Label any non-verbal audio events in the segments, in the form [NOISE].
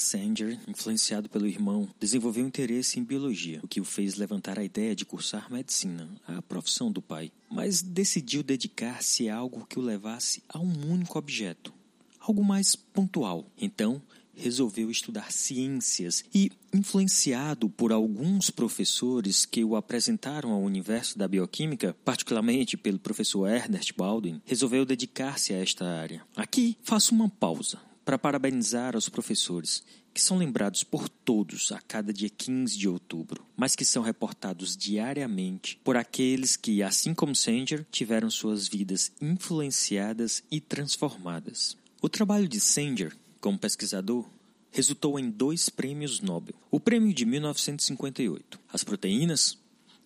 Sanger, influenciado pelo irmão, desenvolveu interesse em biologia, o que o fez levantar a ideia de cursar medicina, a profissão do pai. Mas decidiu dedicar-se a algo que o levasse a um único objeto, algo mais pontual. Então, resolveu estudar ciências e, influenciado por alguns professores que o apresentaram ao universo da bioquímica, particularmente pelo professor Ernest Baldwin, resolveu dedicar-se a esta área. Aqui faço uma pausa para parabenizar aos professores, que são lembrados por todos a cada dia 15 de outubro, mas que são reportados diariamente por aqueles que, assim como Sanger, tiveram suas vidas influenciadas e transformadas. O trabalho de Sanger, como pesquisador, resultou em dois prêmios Nobel. O prêmio de 1958, as proteínas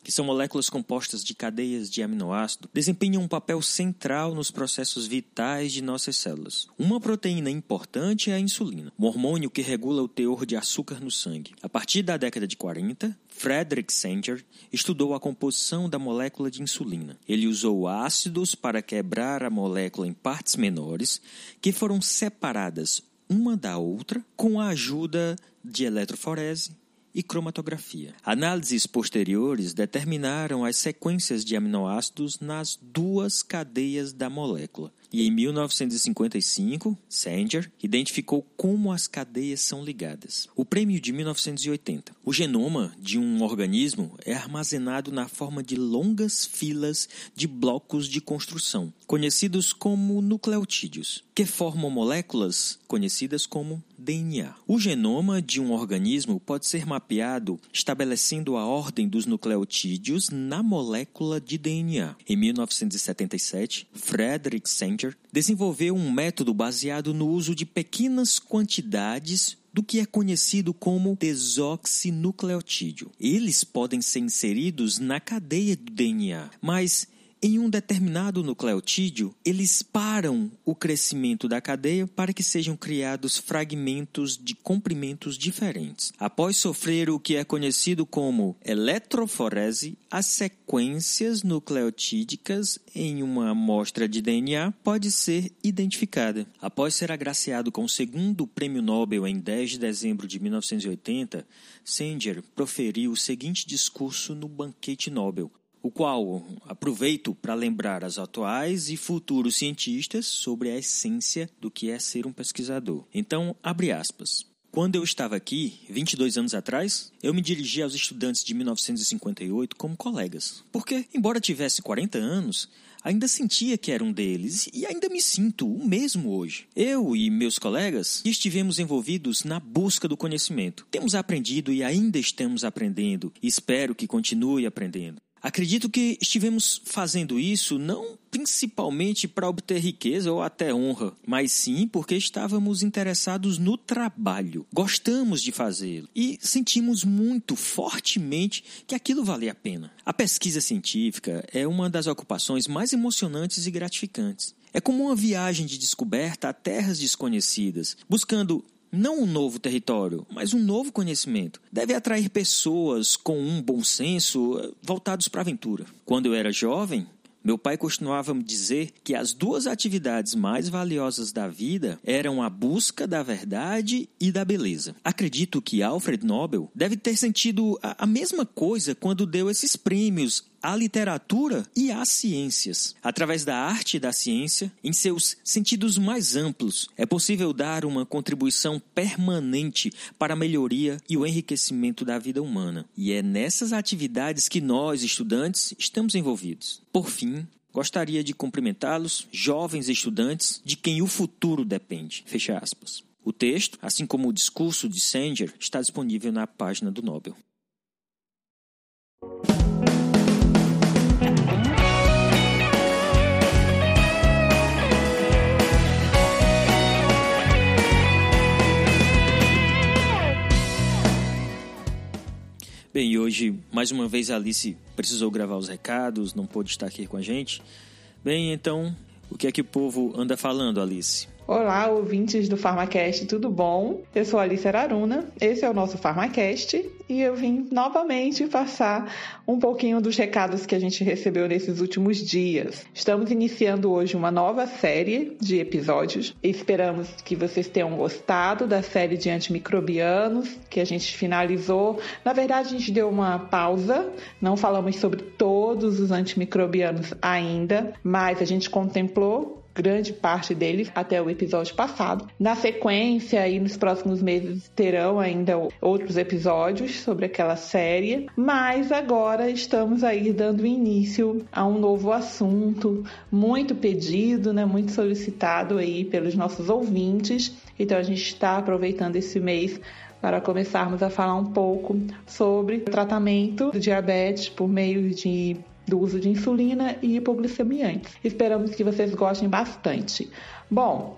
que são moléculas compostas de cadeias de aminoácido, desempenham um papel central nos processos vitais de nossas células. Uma proteína importante é a insulina, um hormônio que regula o teor de açúcar no sangue. A partir da década de 40, Frederick Sanger estudou a composição da molécula de insulina. Ele usou ácidos para quebrar a molécula em partes menores, que foram separadas uma da outra com a ajuda de eletroforese e cromatografia. Análises posteriores determinaram as sequências de aminoácidos nas duas cadeias da molécula. E em 1955, Sanger identificou como as cadeias são ligadas. O prêmio de 1980. O genoma de um organismo é armazenado na forma de longas filas de blocos de construção, conhecidos como nucleotídeos, que formam moléculas conhecidas como DNA. O genoma de um organismo pode ser mapeado estabelecendo a ordem dos nucleotídeos na molécula de DNA. Em 1977, Frederick Sanger desenvolveu um método baseado no uso de pequenas quantidades do que é conhecido como desoxinucleotídeo. Eles podem ser inseridos na cadeia do DNA, mas em um determinado nucleotídeo, eles param o crescimento da cadeia para que sejam criados fragmentos de comprimentos diferentes. Após sofrer o que é conhecido como eletroforese, as sequências nucleotídicas em uma amostra de DNA pode ser identificada. Após ser agraciado com o segundo prêmio Nobel em 10 de dezembro de 1980, Sanger proferiu o seguinte discurso no banquete Nobel, o qual aproveito para lembrar as atuais e futuros cientistas sobre a essência do que é ser um pesquisador. Então, abre aspas. Quando eu estava aqui, 22 anos atrás, eu me dirigi aos estudantes de 1958 como colegas, porque, embora tivesse 40 anos, ainda sentia que era um deles e ainda me sinto o mesmo hoje. Eu e meus colegas estivemos envolvidos na busca do conhecimento. Temos aprendido e ainda estamos aprendendo, e espero que continue aprendendo. Acredito que estivemos fazendo isso não principalmente para obter riqueza ou até honra, mas sim porque estávamos interessados no trabalho. Gostamos de fazê-lo e sentimos muito fortemente que aquilo valia a pena. A pesquisa científica é uma das ocupações mais emocionantes e gratificantes. É como uma viagem de descoberta a terras desconhecidas, buscando não um novo território, mas um novo conhecimento. Deve atrair pessoas com um bom senso eh, voltados para a aventura. Quando eu era jovem, meu pai costumava me dizer que as duas atividades mais valiosas da vida eram a busca da verdade e da beleza. Acredito que Alfred Nobel deve ter sentido a, mesma coisa quando deu esses prêmios à literatura e às ciências. Através da arte e da ciência, em seus sentidos mais amplos, é possível dar uma contribuição permanente para a melhoria e o enriquecimento da vida humana. E é nessas atividades que nós, estudantes, estamos envolvidos. Por fim, gostaria de cumprimentá-los, jovens estudantes, de quem o futuro depende. Fecha aspas. O texto, assim como o discurso de Sanger, está disponível na página do Nobel. Bem, e hoje, mais uma vez, a Alice precisou gravar os recados, não pôde estar aqui com a gente. Bem, então, o que é que o povo anda falando, Alice? Olá, ouvintes do Farmacast, tudo bom? Eu sou Alice Araruna, esse é o nosso Farmacast e eu vim novamente passar um pouquinho dos recados que a gente recebeu nesses últimos dias. Estamos iniciando hoje uma nova série de episódios. Esperamos que vocês tenham gostado da série de antimicrobianos que a gente finalizou. Na verdade, a gente deu uma pausa, não falamos sobre todos os antimicrobianos ainda, mas a gente contemplou grande parte deles até o episódio passado. Na sequência, e nos próximos meses terão ainda outros episódios sobre aquela série, mas agora estamos aí dando início a um novo assunto muito pedido, né, muito solicitado aí pelos nossos ouvintes. Então a gente está aproveitando esse mês para começarmos a falar um pouco sobre o tratamento do diabetes por meio de do uso de insulina e hipoglicemiantes. Esperamos que vocês gostem bastante. Bom,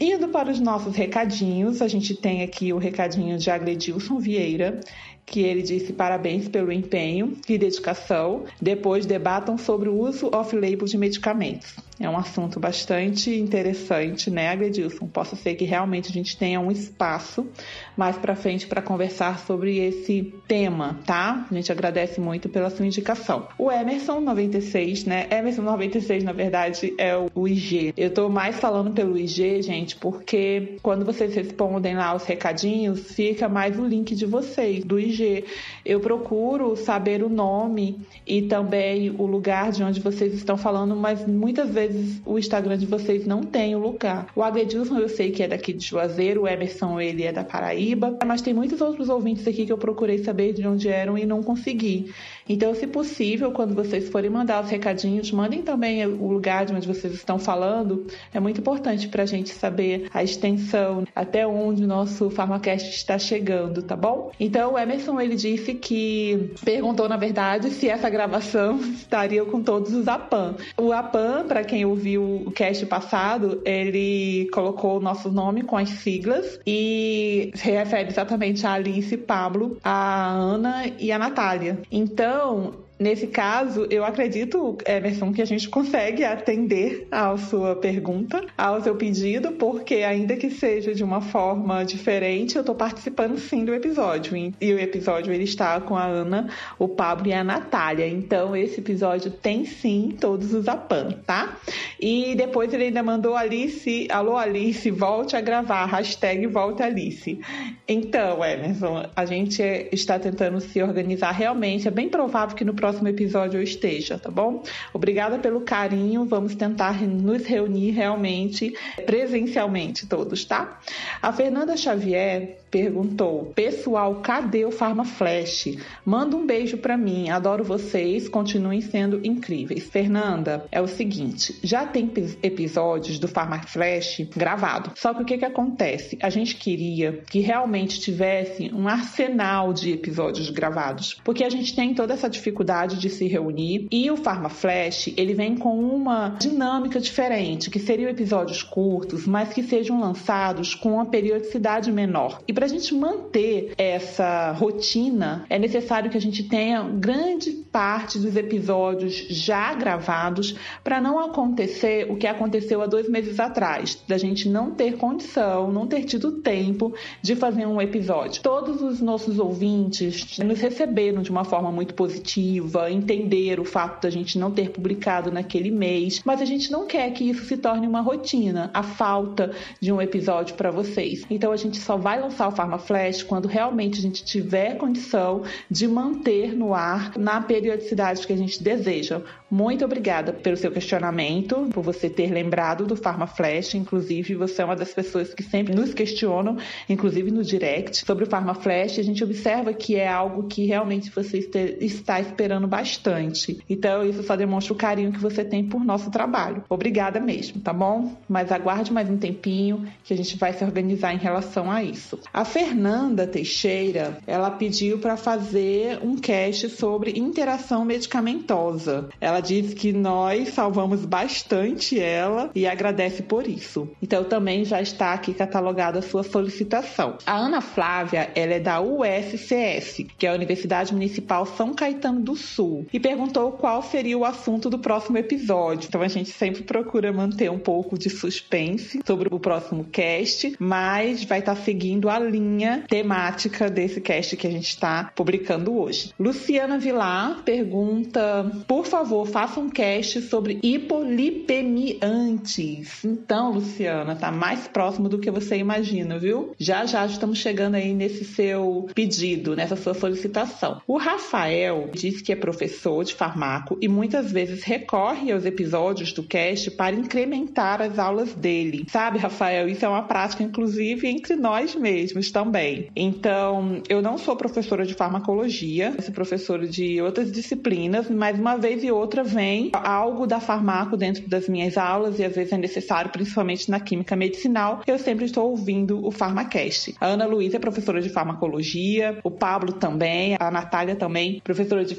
indo para os nossos recadinhos, a gente tem aqui o recadinho de Agledilson Vieira, que ele disse parabéns pelo empenho e dedicação. Depois debatam sobre o uso off-label de medicamentos. É um assunto bastante interessante, né, Agredilson? Posso ser que realmente a gente tenha um espaço mais para frente para conversar sobre esse tema, tá? A gente agradece muito pela sua indicação. O Emerson 96, né? Emerson 96, na verdade, é o IG. Eu tô mais falando pelo IG, gente, porque quando vocês respondem lá os recadinhos, fica mais o link de vocês, do IG. Eu procuro saber o nome e também o lugar de onde vocês estão falando, mas muitas vezes vezes o Instagram de vocês não tem o lugar. O Agredilson eu sei que é daqui de Juazeiro, o Emerson ele é da Paraíba, mas tem muitos outros ouvintes aqui que eu procurei saber de onde eram e não consegui. Então, se possível, quando vocês forem mandar os recadinhos, mandem também o lugar de onde vocês estão falando. É muito importante para a gente saber a extensão, até onde o nosso Farmacast está chegando, tá bom? Então, o Emerson ele disse que perguntou, na verdade, se essa gravação [LAUGHS] estaria com todos os APAN. O APAN, para quem ouviu o cast passado, ele colocou o nosso nome com as siglas e se refere exatamente a Alice, Pablo, a Ana e a Natália. Então, então, Nesse caso, eu acredito, Emerson, que a gente consegue atender à sua pergunta, ao seu pedido, porque ainda que seja de uma forma diferente, eu estou participando sim do episódio. E o episódio ele está com a Ana, o Pablo e a Natália. Então, esse episódio tem sim todos os APAN, tá? E depois ele ainda mandou Alice, alô Alice, volte a gravar, hashtag volte Alice. Então, Emerson, a gente está tentando se organizar realmente. É bem provável que no próximo próximo episódio eu esteja, tá bom? Obrigada pelo carinho. Vamos tentar nos reunir realmente presencialmente todos, tá? A Fernanda Xavier perguntou: Pessoal, cadê o Pharma Flash? Manda um beijo para mim. Adoro vocês, continuem sendo incríveis. Fernanda, é o seguinte: já tem episódios do Pharma Flash gravado. Só que o que, que acontece? A gente queria que realmente tivesse um arsenal de episódios gravados, porque a gente tem toda essa dificuldade de se reunir e o Pharma Flash ele vem com uma dinâmica diferente, que seriam episódios curtos, mas que sejam lançados com uma periodicidade menor. E para a gente manter essa rotina, é necessário que a gente tenha grande parte dos episódios já gravados para não acontecer o que aconteceu há dois meses atrás, da gente não ter condição, não ter tido tempo de fazer um episódio. Todos os nossos ouvintes nos receberam de uma forma muito positiva, entenderam o fato da gente não ter publicado naquele mês, mas a gente não quer que isso se torne uma rotina, a falta de um episódio para vocês. Então a gente só vai lançar o Pharma Flash quando realmente a gente tiver condição de manter no ar na periodicidade que a gente deseja. Muito obrigada pelo seu questionamento, por você ter lembrado do Pharma Flash. Inclusive, você é uma das pessoas que sempre nos questionam, inclusive no direct, sobre o Pharma Flash. A gente observa que é algo que realmente você está esperando bastante. Então, isso só demonstra o carinho que você tem por nosso trabalho. Obrigada mesmo, tá bom? Mas aguarde mais um tempinho que a gente vai se organizar em relação a isso. A Fernanda Teixeira, ela pediu para fazer um cast sobre interação medicamentosa. Ela disse que nós salvamos bastante ela e agradece por isso. Então também já está aqui catalogada a sua solicitação. A Ana Flávia, ela é da USCS, que é a Universidade Municipal São Caetano do Sul e perguntou qual seria o assunto do próximo episódio. Então a gente sempre procura manter um pouco de suspense sobre o próximo cast, mas vai estar tá seguindo a linha temática desse cast que a gente está publicando hoje. Luciana Vilar pergunta: por favor, faça um cast sobre hipolipemiantes. Então, Luciana, tá mais próximo do que você imagina, viu? Já já estamos chegando aí nesse seu pedido, nessa sua solicitação. O Rafael diz que é professor de farmaco e muitas vezes recorre aos episódios do cast para incrementar as aulas dele. Sabe, Rafael, isso é uma prática, inclusive, entre nós mesmos também. Então, eu não sou professora de farmacologia, sou professora de outras disciplinas, mas uma vez e outra vem algo da farmaco dentro das minhas aulas e às vezes é necessário, principalmente na química medicinal, eu sempre estou ouvindo o Farmacast. A Ana Luísa é professora de farmacologia, o Pablo também, a Natália também, professora de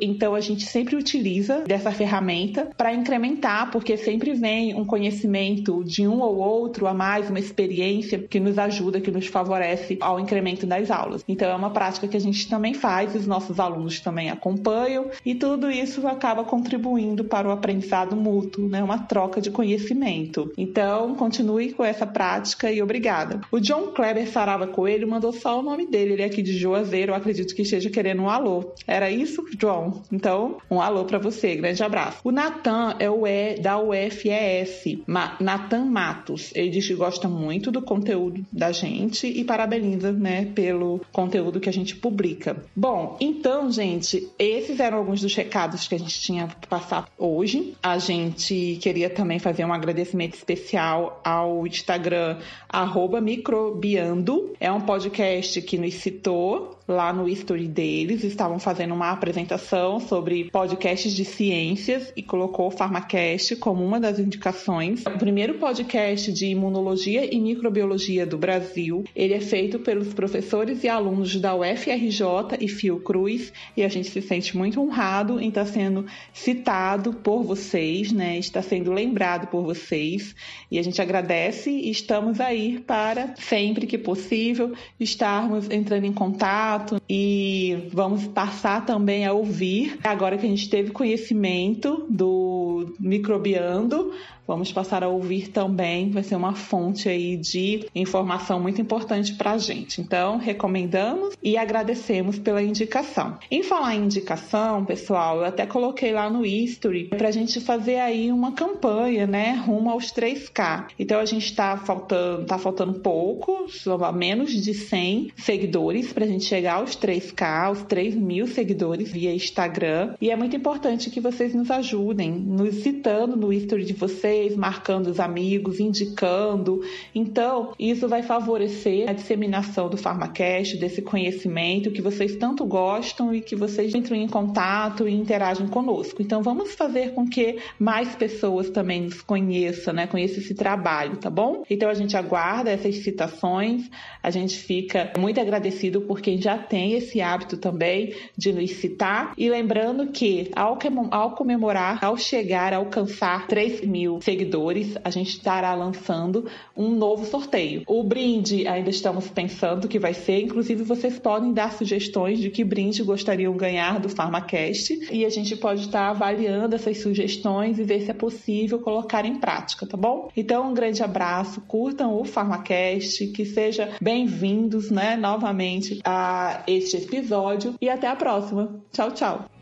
então a gente sempre utiliza dessa ferramenta para incrementar, porque sempre vem um conhecimento de um ou outro a mais, uma experiência que nos ajuda, que nos favorece ao incremento das aulas. Então é uma prática que a gente também faz, os nossos alunos também acompanham e tudo isso acaba contribuindo para o aprendizado mútuo, né? Uma troca de conhecimento. Então, continue com essa prática e obrigada. O John Kleber Sarava Coelho mandou só o nome dele, ele é aqui de Juazeiro, acredito que esteja querendo um alô. Era isso, John? Então, um alô para você, grande abraço. O Natan é o E da UFES, Natan Matos. Ele diz que gosta muito do conteúdo da gente e parabeniza, né, pelo conteúdo que a gente publica. Bom, então, gente, esses eram alguns dos recados que a gente tinha para passar hoje. A gente queria também fazer um agradecimento especial ao Instagram microbiando. É um podcast que nos citou lá no history deles, estavam fazendo uma apresentação sobre podcasts de ciências e colocou o Pharmacast como uma das indicações. O primeiro podcast de imunologia e microbiologia do Brasil. Ele é feito pelos professores e alunos da UFRJ e Fiocruz e a gente se sente muito honrado em estar sendo citado por vocês, né? Está sendo lembrado por vocês e a gente agradece e estamos aí para sempre que possível estarmos entrando em contato e vamos passar também a ouvir, agora que a gente teve conhecimento do microbiando, vamos passar a ouvir também, vai ser uma fonte aí de informação muito importante para a gente. Então, recomendamos e agradecemos pela indicação. Em falar em indicação, pessoal, eu até coloquei lá no history para a gente fazer aí uma campanha, né, rumo aos 3K. Então, a gente está faltando, tá faltando pouco, só menos de 100 seguidores para a gente chegar aos 3K, aos 3 mil seguidores via Instagram. E é muito importante que vocês nos ajudem, nos citando no history de vocês vocês, marcando os amigos, indicando. Então, isso vai favorecer a disseminação do Farmacast, desse conhecimento que vocês tanto gostam e que vocês entrem em contato e interagem conosco. Então, vamos fazer com que mais pessoas também nos conheçam, né? Conheçam esse trabalho, tá bom? Então, a gente aguarda essas citações, a gente fica muito agradecido por quem já tem esse hábito também de nos citar. E lembrando que, ao, comemorar, ao chegar alcançar 3 mil seguidores, a gente estará lançando um novo sorteio. O brinde ainda estamos pensando que vai ser, inclusive vocês podem dar sugestões de que brinde gostariam ganhar do PharmaCast e a gente pode estar avaliando essas sugestões e ver se é possível colocar em prática, tá bom? Então, um grande abraço, curtam o PharmaCast, que seja bem-vindos, né, novamente a este episódio e até a próxima. Tchau, tchau.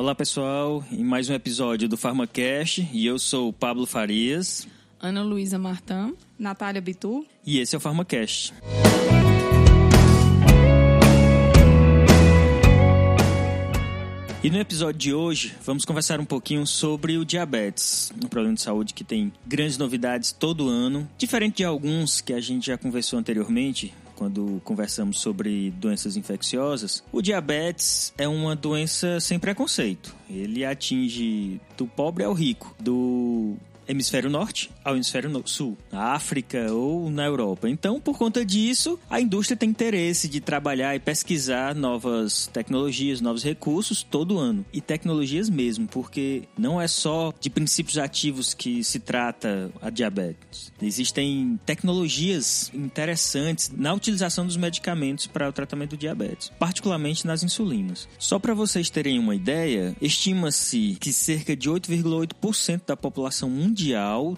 Olá pessoal, em mais um episódio do PharmaCast e eu sou o Pablo Farias, Ana Luísa Martã, Natália Bitu. E esse é o PharmaCast. E no episódio de hoje, vamos conversar um pouquinho sobre o diabetes, um problema de saúde que tem grandes novidades todo ano, diferente de alguns que a gente já conversou anteriormente, quando conversamos sobre doenças infecciosas, o diabetes é uma doença sem preconceito. Ele atinge do pobre ao rico, do hemisfério norte ao hemisfério sul, na África ou na Europa. Então, por conta disso, a indústria tem interesse de trabalhar e pesquisar novas tecnologias, novos recursos todo ano. E tecnologias mesmo, porque não é só de princípios ativos que se trata a diabetes. Existem tecnologias interessantes na utilização dos medicamentos para o tratamento do diabetes, particularmente nas insulinas. Só para vocês terem uma ideia, estima-se que cerca de 8,8% da população mundial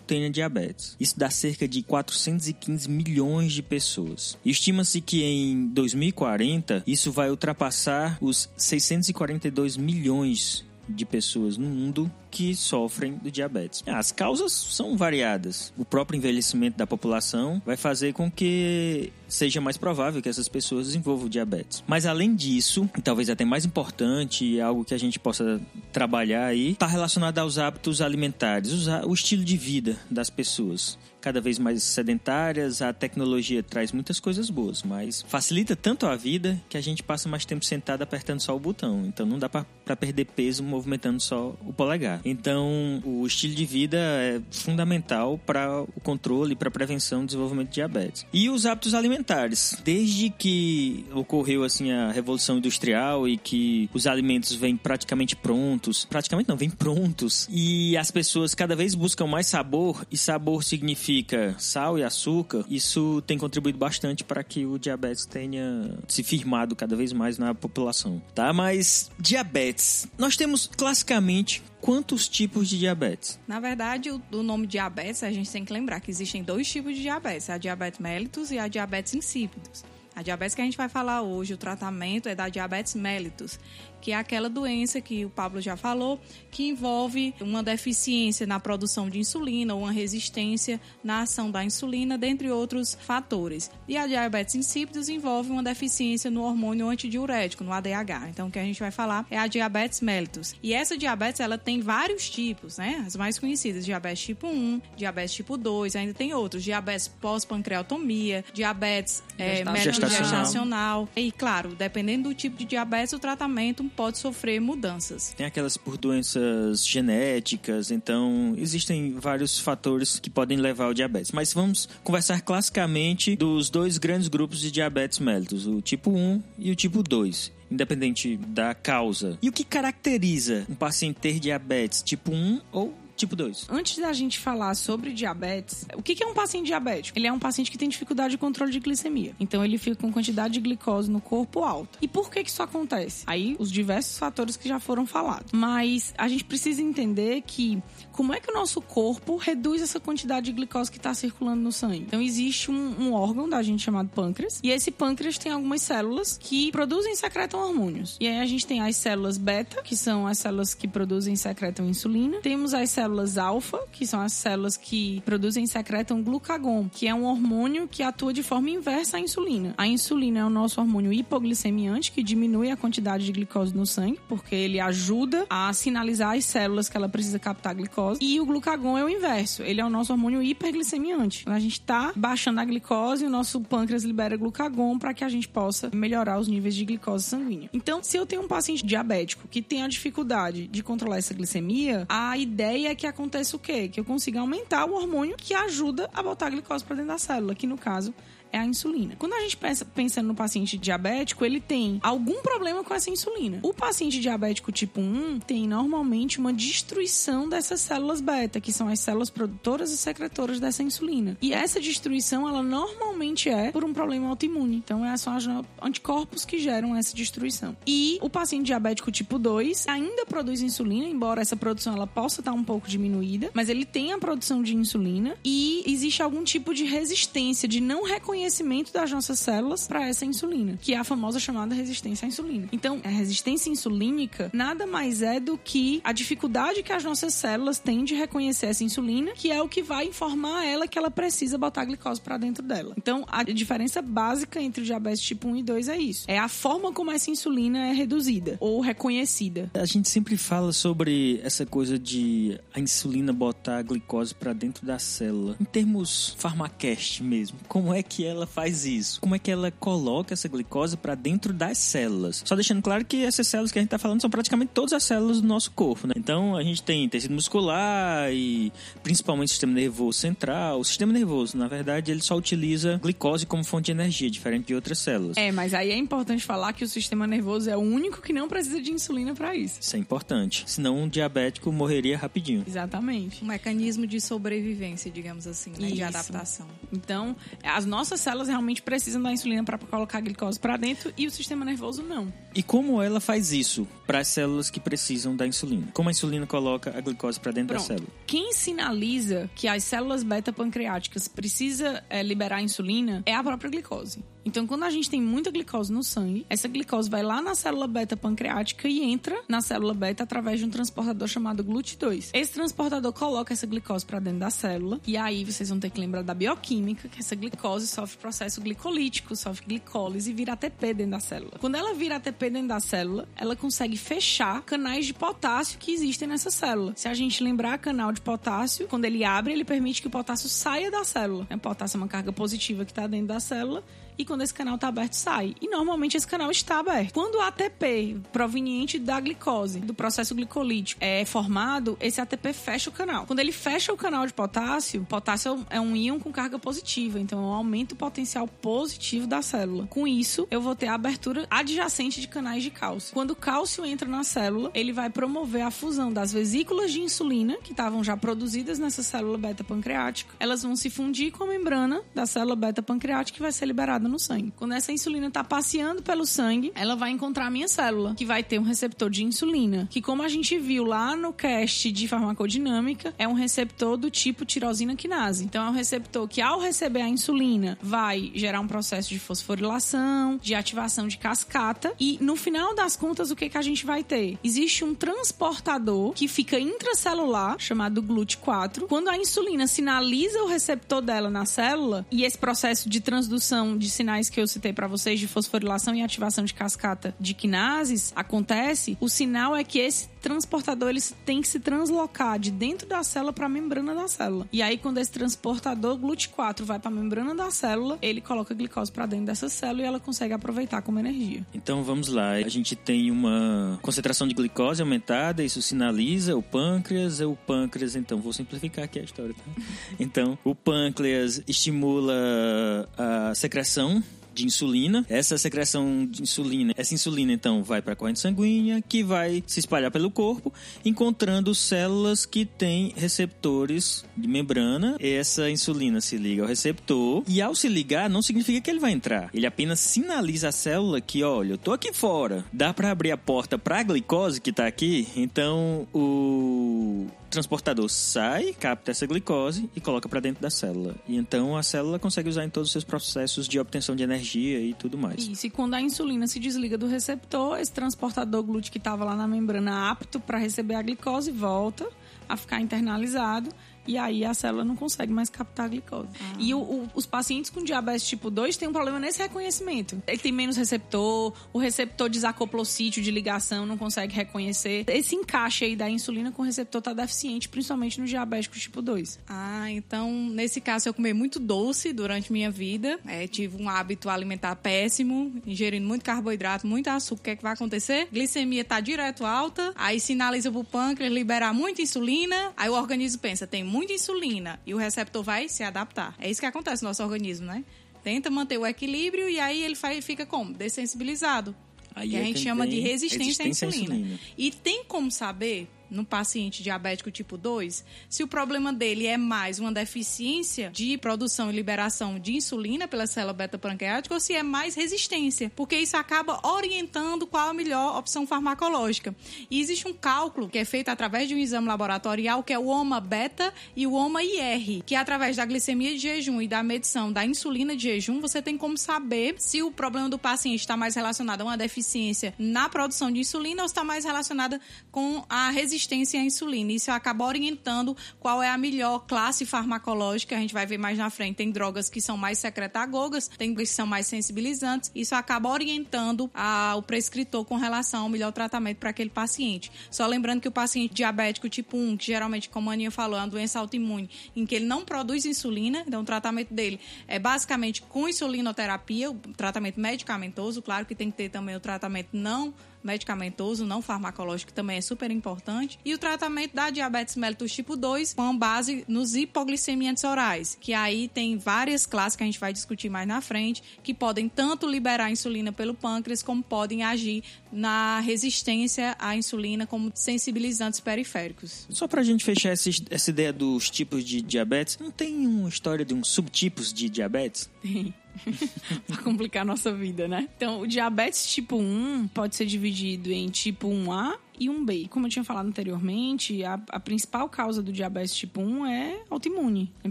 tenha diabetes. Isso dá cerca de 415 milhões de pessoas. Estima-se que em 2040 isso vai ultrapassar os 642 milhões de pessoas no mundo que sofrem do diabetes. As causas são variadas. O próprio envelhecimento da população vai fazer com que seja mais provável que essas pessoas desenvolvam diabetes. Mas além disso, e talvez até mais importante, algo que a gente possa trabalhar aí, está relacionado aos hábitos alimentares, o estilo de vida das pessoas cada vez mais sedentárias, a tecnologia traz muitas coisas boas, mas facilita tanto a vida que a gente passa mais tempo sentado apertando só o botão. Então não dá para perder peso movimentando só o polegar. Então o estilo de vida é fundamental para o controle, para a prevenção do desenvolvimento de diabetes. E os hábitos alimentares, desde que ocorreu assim a revolução industrial e que os alimentos vêm praticamente prontos, praticamente não, vêm prontos e as pessoas cada vez buscam mais sabor e sabor significa sal e açúcar, isso tem contribuído bastante para que o diabetes tenha se firmado cada vez mais na população, tá? Mas diabetes, nós temos classicamente quantos tipos de diabetes? Na verdade, o, o, nome diabetes, a gente tem que lembrar que existem dois tipos de diabetes, a diabetes mellitus e a diabetes insípidos. A diabetes que a gente vai falar hoje, o tratamento é da diabetes mellitus, que é aquela doença que o Pablo já falou, que envolve uma deficiência na produção de insulina ou uma resistência na ação da insulina, dentre outros fatores. E a diabetes insípidos envolve uma deficiência no hormônio antidiurético, no ADH. Então, o que a gente vai falar é a diabetes mellitus. E essa diabetes, ela tem vários tipos, né? As mais conhecidas, diabetes tipo 1, diabetes tipo 2, ainda tem outros, diabetes pós-pancreatomia, diabetes é, gestacional. E, claro, dependendo do tipo de diabetes, o tratamento pode sofrer mudanças. Tem aquelas por doenças genéticas, então existem vários fatores que podem levar ao diabetes. Mas vamos conversar classicamente dos dois grandes grupos de diabetes mellitus, o tipo 1 e o tipo 2 independente da causa. E o que caracteriza um paciente ter diabetes tipo 1 ou tipo 2. Antes da gente falar sobre diabetes, o que é um paciente diabético? Ele é um paciente que tem dificuldade de controle de glicemia. Então ele fica com quantidade de glicose no corpo alta. E por que, que isso acontece? Aí os diversos fatores que já foram falados. Mas a gente precisa entender que como é que o nosso corpo reduz essa quantidade de glicose que está circulando no sangue? Então, existe um, um, órgão da gente chamado pâncreas, e esse pâncreas tem algumas células que produzem e secretam hormônios. E aí a gente tem as células beta, que são as células que produzem e secretam insulina. Temos as células alfa, que são as células que produzem e secretam glucagon, que é um hormônio que atua de forma inversa à insulina. A insulina é o nosso hormônio hipoglicemiante, que diminui a quantidade de glicose no sangue, porque ele ajuda a sinalizar as células que ela precisa captar glicose glicose. E o glucagon é o inverso. Ele é o nosso hormônio hiperglicemiante. A gente está baixando a glicose e o nosso pâncreas libera glucagon para que a gente possa melhorar os níveis de glicose sanguínea. Então, se eu tenho um paciente diabético que tem a dificuldade de controlar essa glicemia, a ideia é que aconteça o quê? Que eu consiga aumentar o hormônio que ajuda a botar a glicose para dentro da célula, que no caso é a insulina. Quando a gente pensa, pensa no paciente diabético, ele tem algum problema com essa insulina. O paciente diabético tipo 1 tem normalmente uma destruição dessas células beta, que são as células produtoras e secretoras dessa insulina. E essa destruição, ela normalmente é por um problema autoimune. Então, é são os anticorpos que geram essa destruição. E o paciente diabético tipo 2 ainda produz insulina, embora essa produção ela possa estar um pouco diminuída, mas ele tem a produção de insulina e existe algum tipo de resistência, de não reconhecer reconhecimento das nossas células para essa insulina, que é a famosa chamada resistência à insulina. Então, a resistência insulínica nada mais é do que a dificuldade que as nossas células têm de reconhecer essa insulina, que é o que vai informar a ela que ela precisa botar glicose para dentro dela. Então, a diferença básica entre o diabetes tipo 1 e 2 é isso. É a forma como essa insulina é reduzida ou reconhecida. A gente sempre fala sobre essa coisa de a insulina botar a glicose para dentro da célula. Em termos farmacast mesmo, como é que é ela faz isso? Como é que ela coloca essa glicose para dentro das células? Só deixando claro que essas células que a gente está falando são praticamente todas as células do nosso corpo, né? Então a gente tem tecido muscular e principalmente o sistema nervoso central. O sistema nervoso, na verdade, ele só utiliza glicose como fonte de energia, diferente de outras células. É, mas aí é importante falar que o sistema nervoso é o único que não precisa de insulina para isso. Isso é importante. Senão um diabético morreria rapidinho. Exatamente. Um mecanismo de sobrevivência, digamos assim, né? de adaptação. Então, as nossas células realmente precisam da insulina para colocar a glicose para dentro e o sistema nervoso não. E como ela faz isso para as células que precisam da insulina? Como a insulina coloca a glicose para dentro Pronto. da célula? Quem sinaliza que as células beta-pancreáticas precisa é, liberar insulina é a própria glicose. Então, quando a gente tem muita glicose no sangue, essa glicose vai lá na célula beta pancreática e entra na célula beta através de um transportador chamado GLUT2. Esse transportador coloca essa glicose para dentro da célula e aí vocês vão ter que lembrar da bioquímica, que essa glicose sofre processo glicolítico, sofre glicólise e vira ATP dentro da célula. Quando ela vira ATP dentro da célula, ela consegue fechar canais de potássio que existem nessa célula. Se a gente lembrar canal de potássio, quando ele abre, ele permite que o potássio saia da célula. O potássio é uma carga positiva que está dentro da célula e quando esse canal está aberto, sai. E normalmente esse canal está aberto. Quando o ATP proveniente da glicose, do processo glicolítico, é formado, esse ATP fecha o canal. Quando ele fecha o canal de potássio, potássio é um íon com carga positiva, então eu aumento o potencial positivo da célula. Com isso, eu vou ter a abertura adjacente de canais de cálcio. Quando o cálcio entra na célula, ele vai promover a fusão das vesículas de insulina, que estavam já produzidas nessa célula beta-pancreática. Elas vão se fundir com a membrana da célula beta-pancreática que vai ser liberada no sangue. Quando essa insulina está passeando pelo sangue, ela vai encontrar a minha célula, que vai ter um receptor de insulina, que como a gente viu lá no cast de farmacodinâmica, é um receptor do tipo tirosina quinase. Então é um receptor que ao receber a insulina vai gerar um processo de fosforilação, de ativação de cascata e no final das contas o que que a gente vai ter? Existe um transportador que fica intracelular chamado GLUT4. Quando a insulina sinaliza o receptor dela na célula e esse processo de transdução de sinais que eu citei para vocês de fosforilação e ativação de cascata de quinases acontece, o sinal é que esse transportador ele tem que se translocar de dentro da célula para a membrana da célula. E aí quando esse transportador GLUT4 vai para a membrana da célula, ele coloca a glicose para dentro dessa célula e ela consegue aproveitar como energia. Então vamos lá, a gente tem uma concentração de glicose aumentada, isso sinaliza o pâncreas, o pâncreas, então vou simplificar aqui a história, tá? [LAUGHS] Então, o pâncreas estimula a secreção de insulina. Essa secreção de insulina, essa insulina então vai para a corrente sanguínea, que vai se espalhar pelo corpo, encontrando células que têm receptores de membrana. Essa insulina se liga ao receptor e ao se ligar não significa que ele vai entrar. Ele apenas sinaliza a célula que, olha, eu tô aqui fora. Dá para abrir a porta para a glicose que tá aqui. Então o transportador sai, capta essa glicose e coloca para dentro da célula. E então a célula consegue usar em todos os seus processos de obtenção de energia e tudo mais. Isso, e quando a insulina se desliga do receptor, esse transportador glúteo que estava lá na membrana apto para receber a glicose volta a ficar internalizado e aí a célula não consegue mais captar a glicose. Ah. E o- o- os pacientes com diabetes tipo 2 têm um problema nesse reconhecimento. Ele tem menos receptor, o receptor desacoplou sítio de ligação, não consegue reconhecer. Esse encaixe aí da insulina com o receptor tá deficiente, principalmente no diabético tipo 2. Ah, então nesse caso eu comi muito doce durante minha vida, é, tive um hábito alimentar péssimo, ingerindo muito carboidrato, muito açúcar. O que é que vai acontecer? Glicemia tá direto alta, aí sinaliza pro pâncreas liberar muita insulina, aí o organismo pensa, tem muita insulina e o receptor vai se adaptar. É isso que acontece no nosso organismo, né? Tenta manter o equilíbrio e aí ele fica como? Dessensibilizado. Aí que a é gente chama de resistência, resistência à à insulina. insulina. E tem como saber, no paciente diabético tipo 2, se o problema dele é mais uma deficiência de produção e liberação de insulina pela célula beta-pancreática ou se é mais resistência, porque isso acaba orientando qual a melhor opção farmacológica. E existe um cálculo que é feito através de um exame laboratorial que é o OMA-beta e o OMA-IR, que é através da glicemia de jejum e da medição da insulina de jejum, você tem como saber se o problema do paciente está mais relacionado a uma deficiência na produção de insulina ou está mais relacionada com a resistência resistência à insulina. Isso acaba orientando qual é a melhor classe farmacológica. A gente vai ver mais na frente. Tem drogas que são mais secretagogas, tem que são mais sensibilizantes. Isso acaba orientando a, o prescritor com relação ao melhor tratamento para aquele paciente. Só lembrando que o paciente diabético tipo 1, que geralmente, como a Aninha falou, é uma doença autoimune, em que ele não produz insulina, então o tratamento dele é basicamente com insulinoterapia, o tratamento medicamentoso. Claro que tem que ter também o tratamento não medicamentoso, não farmacológico, que também é super importante. E o tratamento da diabetes mellitus tipo 2 com base nos hipoglicemiantes orais, que aí tem várias classes que a gente vai discutir mais na frente, que podem tanto liberar insulina pelo pâncreas, como podem agir na resistência à insulina como sensibilizantes periféricos. Só pra gente fechar essa, essa ideia dos tipos de diabetes, não tem uma história de uns subtipos de diabetes? Tem. [LAUGHS] pra complicar a nossa vida, né? Então, o diabetes tipo 1 pode ser dividido em tipo 1A e 1B. Como eu tinha falado anteriormente, a, a principal causa do diabetes tipo 1 é autoimune, em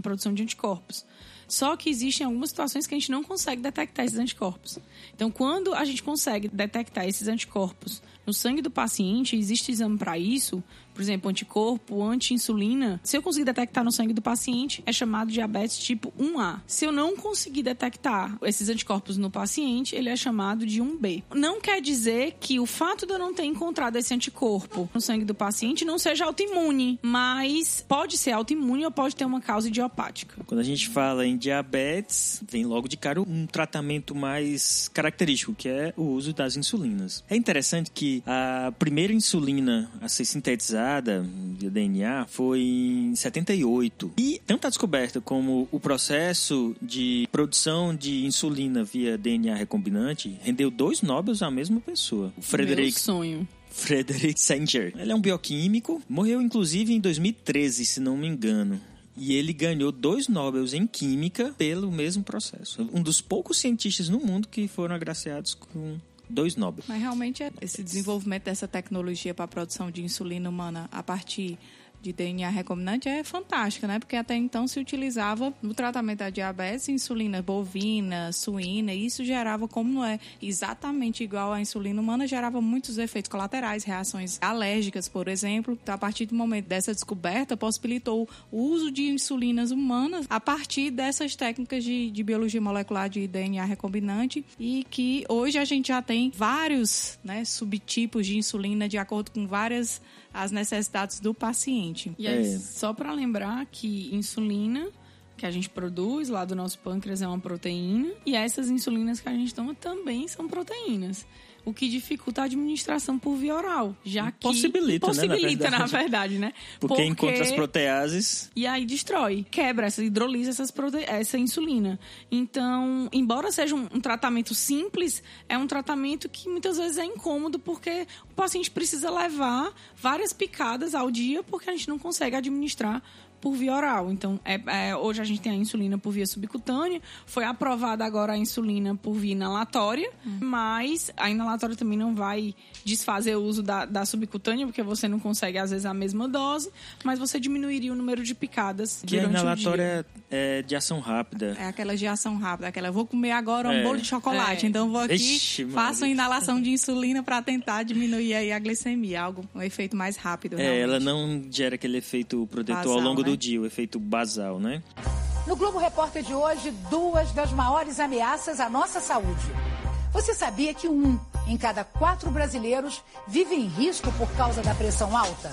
produção de anticorpos. Só que existem algumas situações que a gente não consegue detectar esses anticorpos. Então, quando a gente consegue detectar esses anticorpos no sangue do paciente, existe exame para isso, por exemplo, anticorpo, anti-insulina, se eu conseguir detectar no sangue do paciente, é chamado diabetes tipo 1A. Se eu não conseguir detectar esses anticorpos no paciente, ele é chamado de 1B. Não quer dizer que o fato de eu não ter encontrado esse anticorpo no sangue do paciente não seja autoimune, mas pode ser autoimune ou pode ter uma causa idiopática. Quando a gente fala em diabetes, vem logo de cara um tratamento mais característico, que é o uso das insulinas. É interessante que a primeira insulina a ser sintetizada de DNA foi em 78. E tanto a descoberta como o processo de produção de insulina via DNA recombinante rendeu dois Nobels à mesma pessoa. O Frederick. Meu sonho. Frederick Sanger. Ele é um bioquímico, morreu inclusive em 2013, se não me engano. E ele ganhou dois Nobels em Química pelo mesmo processo. Um dos poucos cientistas no mundo que foram agraciados com dois Nobel. Mas realmente é esse desenvolvimento dessa tecnologia para a produção de insulina humana a partir de DNA recombinante é fantástica, né? Porque até então se utilizava no tratamento da diabetes insulina bovina, suína, e isso gerava, como não é exatamente igual à insulina humana, gerava muitos efeitos colaterais, reações alérgicas, por exemplo. Então, a partir do momento dessa descoberta, possibilitou o uso de insulinas humanas a partir dessas técnicas de, de biologia molecular de DNA recombinante e que hoje a gente já tem vários né, subtipos de insulina de acordo com várias as necessidades do paciente. E aí, é. só para lembrar que insulina que a gente produz lá do nosso pâncreas é uma proteína e essas insulinas que a gente toma também são proteínas o que dificulta a administração por via oral, já que possibilita, possibilita né, na, verdade. na verdade, né? Porque, Porque, encontra as proteases e aí destrói, quebra essa hidrolisa essas prote... essa insulina. Então, embora seja um, um tratamento simples, é um tratamento que muitas vezes é incômodo porque o paciente precisa levar várias picadas ao dia porque a gente não consegue administrar por via oral. Então, é, é, hoje a gente tem a insulina por via subcutânea, foi aprovada agora a insulina por via inalatória, hum. mas a inalatória também não vai desfazer o uso da, da, subcutânea, porque você não consegue, às vezes, a mesma dose, mas você diminuiria o número de picadas que durante a inalatória é de ação rápida. É aquela de ação rápida, aquela, vou comer agora um é. bolo de chocolate, é. então vou aqui, Ixi, faço uma inalação de insulina para tentar diminuir aí a glicemia, algo, um efeito mais rápido. É, ela não gera aquele efeito protetor ao longo né? do dia, o efeito basal, né? No Globo Repórter de hoje, duas das maiores ameaças à nossa saúde. Você sabia que um em cada quatro brasileiros vive em risco por causa da pressão alta?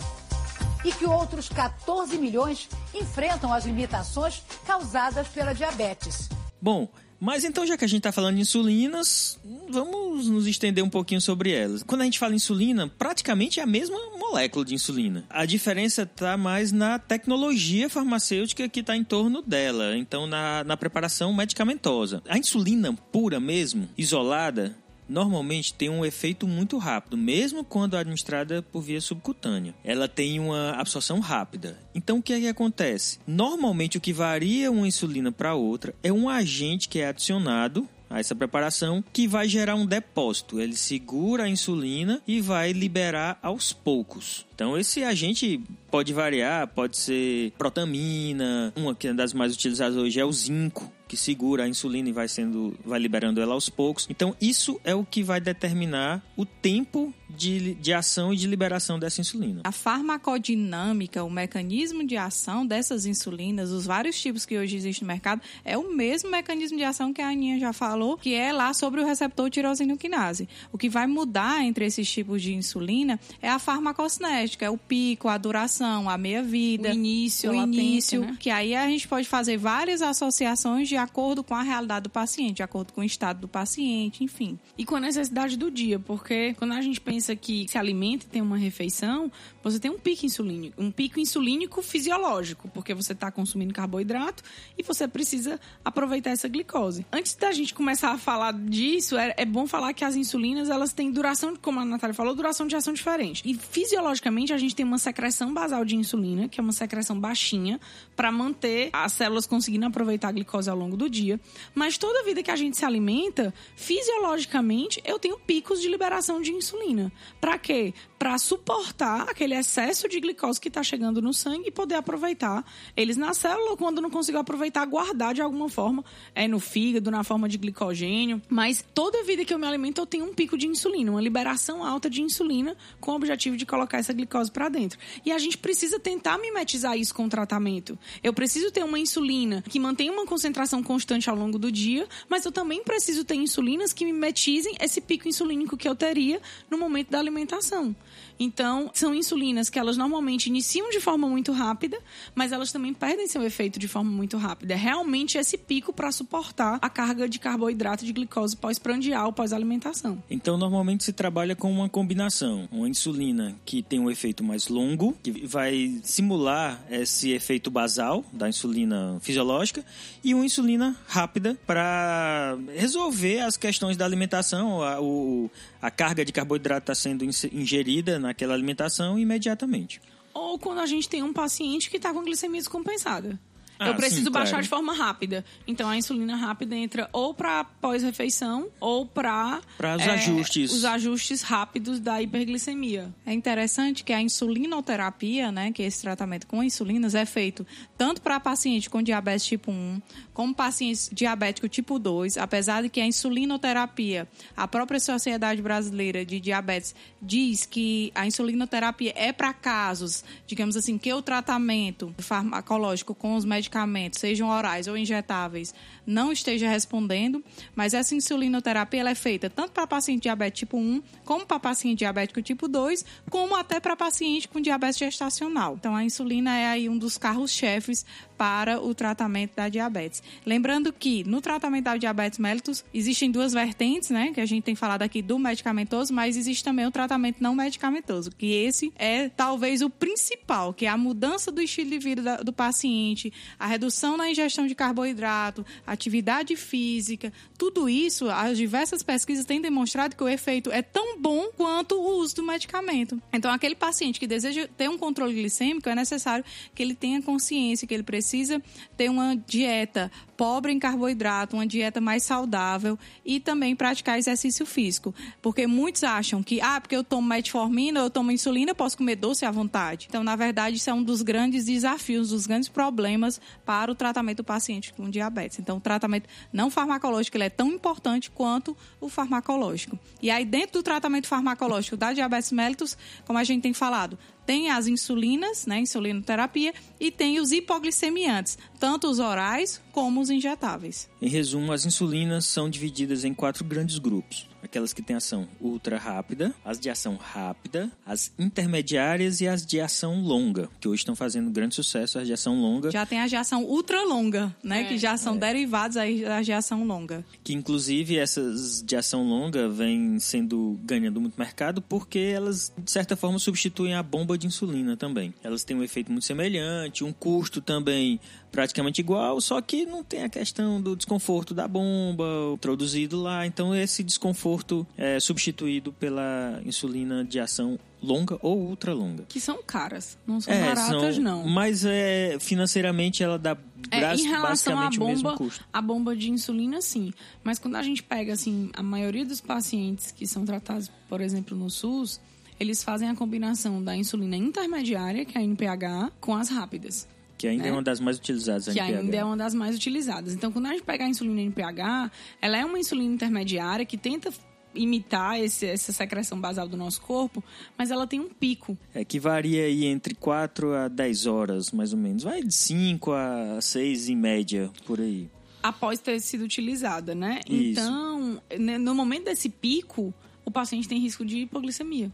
E que outros 14 milhões enfrentam as limitações causadas pela diabetes? Bom, mas então, já que a gente está falando de insulinas, vamos nos estender um pouquinho sobre elas. Quando a gente fala insulina, praticamente é a mesma molécula de insulina. A diferença está mais na tecnologia farmacêutica que está em torno dela, então na, na preparação medicamentosa. A insulina pura mesmo, isolada, normalmente tem um efeito muito rápido, mesmo quando administrada por via subcutânea. Ela tem uma absorção rápida. Então o que é que acontece? Normalmente o que varia uma insulina para outra é um agente que é adicionado a essa preparação que vai gerar um depósito. Ele segura a insulina e vai liberar aos poucos. Então esse agente pode variar, pode ser protamina, uma é das mais utilizadas hoje é o zinco que segura a insulina e vai sendo vai liberando ela aos poucos. Então isso é o que vai determinar o tempo de, de ação e de liberação dessa insulina. A farmacodinâmica, o mecanismo de ação dessas insulinas, os vários tipos que hoje existem no mercado, é o mesmo mecanismo de ação que a Aninha já falou, que é lá sobre o receptor tirosinoquinase. O que vai mudar entre esses tipos de insulina é a farmacocinética, é o pico, a duração, a meia-vida, O início, o início, né? que aí a gente pode fazer várias associações de acordo com a realidade do paciente, de acordo com o estado do paciente, enfim. E com a necessidade do dia, porque quando a gente pensa que se alimenta e tem uma refeição, você tem um pico insulínico, um pico insulínico fisiológico, porque você está consumindo carboidrato e você precisa aproveitar essa glicose. Antes da gente começar a falar disso, é, é bom falar que as insulinas elas têm duração, como a Natália falou, duração de ação diferente. E fisiologicamente a gente tem uma secreção basal de insulina, que é uma secreção baixinha, para manter as células conseguindo aproveitar a glicose ao longo do dia. Mas toda vida que a gente se alimenta, fisiologicamente, eu tenho picos de liberação de insulina. Para quê? Para suportar aquele excesso de glicose que está chegando no sangue e poder aproveitar eles na célula, quando não consigo aproveitar, guardar de alguma forma, é no fígado, na forma de glicogênio. Mas toda vida que eu me alimento, eu tenho um pico de insulina, uma liberação alta de insulina, com o objetivo de colocar essa glicose para dentro. E a gente precisa tentar mimetizar isso com o tratamento. Eu preciso ter uma insulina que mantenha uma concentração constante ao longo do dia, mas eu também preciso ter insulinas que mimetizem esse pico insulínico que eu teria no momento da alimentação. Então, são insulinas que elas normalmente iniciam de forma muito rápida, mas elas também perdem seu efeito de forma muito rápida. É realmente esse pico para suportar a carga de carboidrato de glicose pós-prandial, pós-alimentação. Então, normalmente se trabalha com uma combinação. Uma insulina que tem um efeito mais longo, que vai simular esse efeito basal da insulina fisiológica, e uma insulina rápida para resolver as questões da alimentação. A, o, a carga de carboidrato está sendo ingerida naquela alimentação imediatamente. Ou quando a gente tem um paciente que está com glicemia descompensada. Ah, eu preciso sim, baixar claro. de forma rápida. Então a insulina rápida entra ou para pós-refeição ou para os ajustes. os ajustes rápidos da hiperglicemia. É interessante que a insulinoterapia, né, que é esse tratamento com insulinas, é feito tanto para paciente com diabetes tipo 1, como pacientes diabético tipo 2, apesar de que a insulinoterapia, a própria Sociedade Brasileira de Diabetes diz que a insulinoterapia é para casos, digamos assim, que o tratamento farmacológico com os medicamentos, sejam orais ou injetáveis, não esteja respondendo, mas essa insulinoterapia ela é feita tanto para paciente diabético tipo 1, como para paciente diabético tipo 2, como até para paciente com diabetes gestacional. Então a insulina é aí um dos carros-chefes para o tratamento da diabetes. Lembrando que no tratamento da diabetes mellitus existem duas vertentes, né, que a gente tem falado aqui do medicamentoso, mas existe também o tratamento não medicamentoso, que esse é talvez o principal, que é a mudança do estilo de vida da- do paciente, a redução na ingestão de carboidrato, atividade física, tudo isso, as diversas pesquisas têm demonstrado que o efeito é tão bom quanto o uso do medicamento. Então, aquele paciente que deseja ter um controle glicêmico, é necessário que ele tenha consciência que ele precisa ter uma dieta pobre em carboidrato, uma dieta mais saudável e também praticar exercício físico. Porque muitos acham que, ah, porque eu tomo metformina, eu tomo insulina, eu posso comer doce à vontade. Então, na verdade, isso é um dos grandes desafios, dos grandes problemas para o tratamento do paciente com diabetes. Então, o tratamento não farmacológico ele é tão importante quanto o farmacológico. E aí, dentro do tratamento farmacológico da diabetes mellitus, como a gente tem falado, tem as insulinas, né, insulinoterapia, e tem os hipoglicemiantes, tanto os orais como os injetáveis. Em resumo, as insulinas são divididas em quatro grandes grupos. Aquelas que têm ação ultra rápida, as de ação rápida, as intermediárias e as de ação longa, que hoje estão fazendo grande sucesso, as de ação longa, Já tem a ação ultra longa, né, que já são derivados aí da de ação longa. que inclusive essas de ação longa vêm sendo ganhando muito mercado porque elas de certa forma substituem a bomba de insulina também. Elas têm um efeito muito semelhante, um custo também praticamente igual, só que não tem a questão do desconforto da bomba introduzido lá. Então esse desconforto é substituído pela insulina de ação longa ou ultra longa. Que são caras, não são É, baratas, são- não. Mas é, financeiramente ela dá É, em relação à bomba, a bomba de insulina, sim. Mas quando a gente pega, assim, a maioria dos pacientes que são tratados, por exemplo, no SUS, eles fazem a combinação da insulina intermediária, que é a NPH, com as rápidas. Que ainda né? é uma das mais utilizadas, a que NPH. ainda é uma das mais utilizadas. Então, quando a gente pega a insulina NPH, ela é uma insulina intermediária que tenta imitar esse- essa secreção basal do nosso corpo, mas ela tem um pico. É que varia aí entre 4 a 10 horas, mais ou menos. Vai de 5 a 6 em média, por aí. após ter sido utilizada, né? Isso. Então, né, no momento desse pico, o paciente tem risco de hipoglicemia.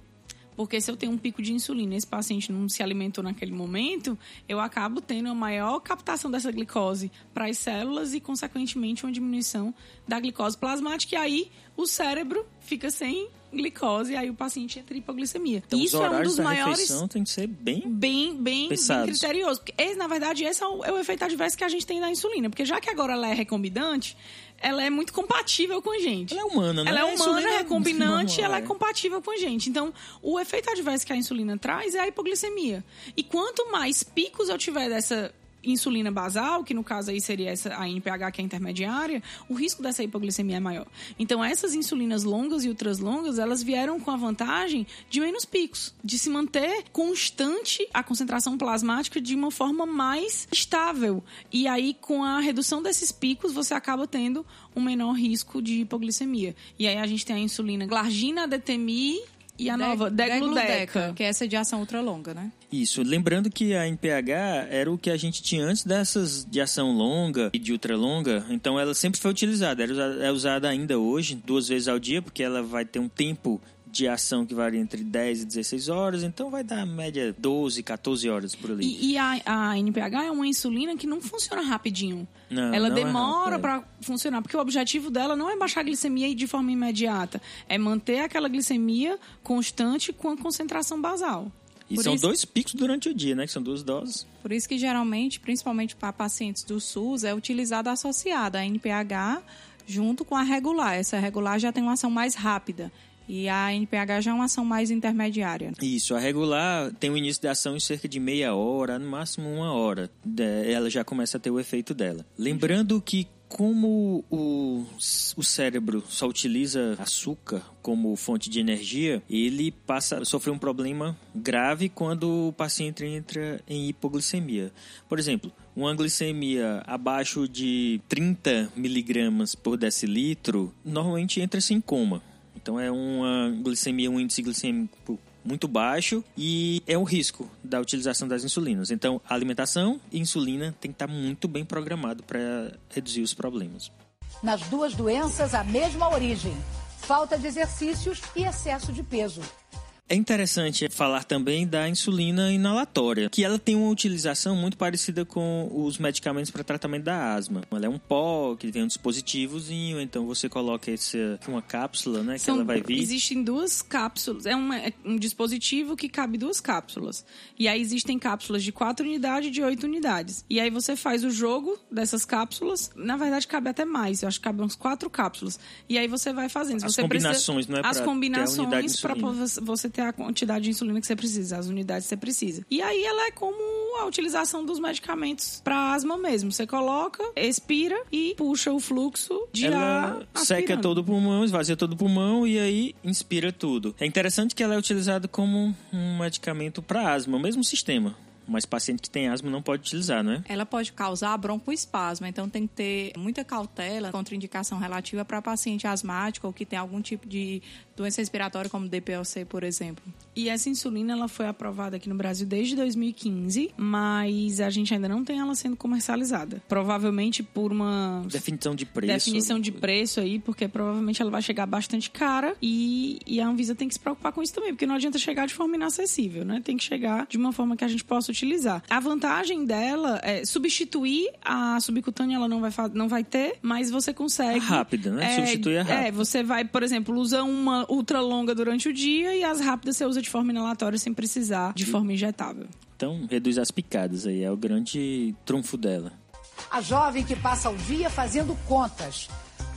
Porque se eu tenho um pico de insulina e esse paciente não se alimentou naquele momento, eu acabo tendo a maior captação dessa glicose para as células e, consequentemente, uma diminuição da glicose plasmática. E aí, o cérebro fica sem glicose e aí o paciente entra em hipoglicemia. Então, Isso é um dos maiores refeição tem que ser bem... bem, bem, bem criterioso. Porque, esse, na verdade, esse é o, é o efeito adverso que a gente tem da insulina. Porque já que agora ela é recombinante, ela é muito compatível com a gente. Ela é humana, né? Ela é humana, é recombinante, normal, ela é é. compatível com a gente. Então, o efeito adverso que a insulina traz é a hipoglicemia. E quanto mais picos eu tiver dessa insulina basal, que no caso aí seria essa a NPH que é intermediária, o risco dessa hipoglicemia é maior. Então essas insulinas longas e ultraslongas, elas vieram com a vantagem de menos picos, de se manter constante a concentração plasmática de uma forma mais estável. E aí com a redução desses picos, você acaba tendo um menor risco de hipoglicemia. E aí a gente tem a insulina glargina, DTMI e a nova degludeca. que é essa de ação ultralonga, né? Isso, lembrando que a NPH era o que a gente tinha antes dessas de ação longa e de ultralonga, então ela sempre foi utilizada, era usada, é usada ainda hoje, duas vezes ao dia, porque ela vai ter um tempo de ação que varia entre 10 e 16 horas, então vai dar média 12, 14 horas por ali. E, e a, a NPH é uma insulina que não funciona rapidinho. Não, ela não é demora é. para funcionar, porque o objetivo dela não é baixar a glicemia de forma imediata, é manter aquela glicemia constante com a concentração basal. E Por são isso- dois picos durante o dia, né? Que são duas doses. Por isso que geralmente, principalmente para pacientes do SUS, é utilizada associada a NPH junto com a regular. Essa regular já tem uma ação mais rápida e a NPH já é uma ação mais intermediária. Isso, a regular tem o início da ação em cerca de meia hora, no máximo uma hora. Ela já começa a ter o efeito dela. Lembrando que como o, o cérebro só utiliza açúcar como fonte de energia, ele passa a sofrer um problema grave quando o paciente entra em hipoglicemia. Por exemplo, uma glicemia abaixo de 30 miligramas por decilitro, normalmente entra-se em coma. Então é uma glicemia, um índice glicêmico muito baixo e é um risco da utilização das insulinas. Então, alimentação e insulina tem que estar muito bem programado para reduzir os problemas. Nas duas doenças, a mesma origem: falta de exercícios e excesso de peso. É interessante falar também da insulina inalatória, que ela tem uma utilização muito parecida com os medicamentos para tratamento da asma. Ela é um pó que vem um dispositivozinho, então você coloca esse, uma cápsula, né, que São- ela vai vir. Existem duas cápsulas. É, uma- é um dispositivo que cabe duas cápsulas. E aí existem cápsulas de 4 unidades e de 8 unidades. E aí você faz o jogo dessas cápsulas. Na verdade, cabe até mais. Eu acho que cabe uns quatro cápsulas. E aí você vai fazendo. As você combinações, precisa, não é As combinações para você ter a quantidade de insulina que você precisa, as unidades que você precisa. E aí ela é como a utilização dos medicamentos para asma mesmo. Você coloca, expira e puxa o fluxo de ela ar. seca todo o pulmão, esvazia todo o pulmão e aí inspira tudo. É interessante que ela é utilizada como um medicamento para asma, o mesmo sistema. Mas paciente que tem asma não pode utilizar, não é? Ela pode causar broncoespasmo, então tem que ter muita cautela, contraindicação relativa para paciente asmático ou que tem algum tipo de doença respiratória, como DPLC, por exemplo. E essa insulina ela foi aprovada aqui no Brasil desde 2015, mas a gente ainda não tem ela sendo comercializada. Provavelmente por uma Definição de preço. definição de preço aí, porque provavelmente ela vai chegar bastante cara e, e a Anvisa tem que se preocupar com isso também, porque não adianta chegar de forma inacessível, né? Tem que chegar de uma forma que a gente possa utilizar. A vantagem dela é substituir a subcutânea, ela não vai, não vai ter, mas você consegue. Rápida, né? É, Substituir é rápido. É, você vai, por exemplo, usa uma ultra longa durante o dia e as rápidas você usa de forma inalatória sem precisar de forma injetável. Então, reduz as picadas aí, é o grande trunfo dela. A jovem que passa o dia fazendo contas.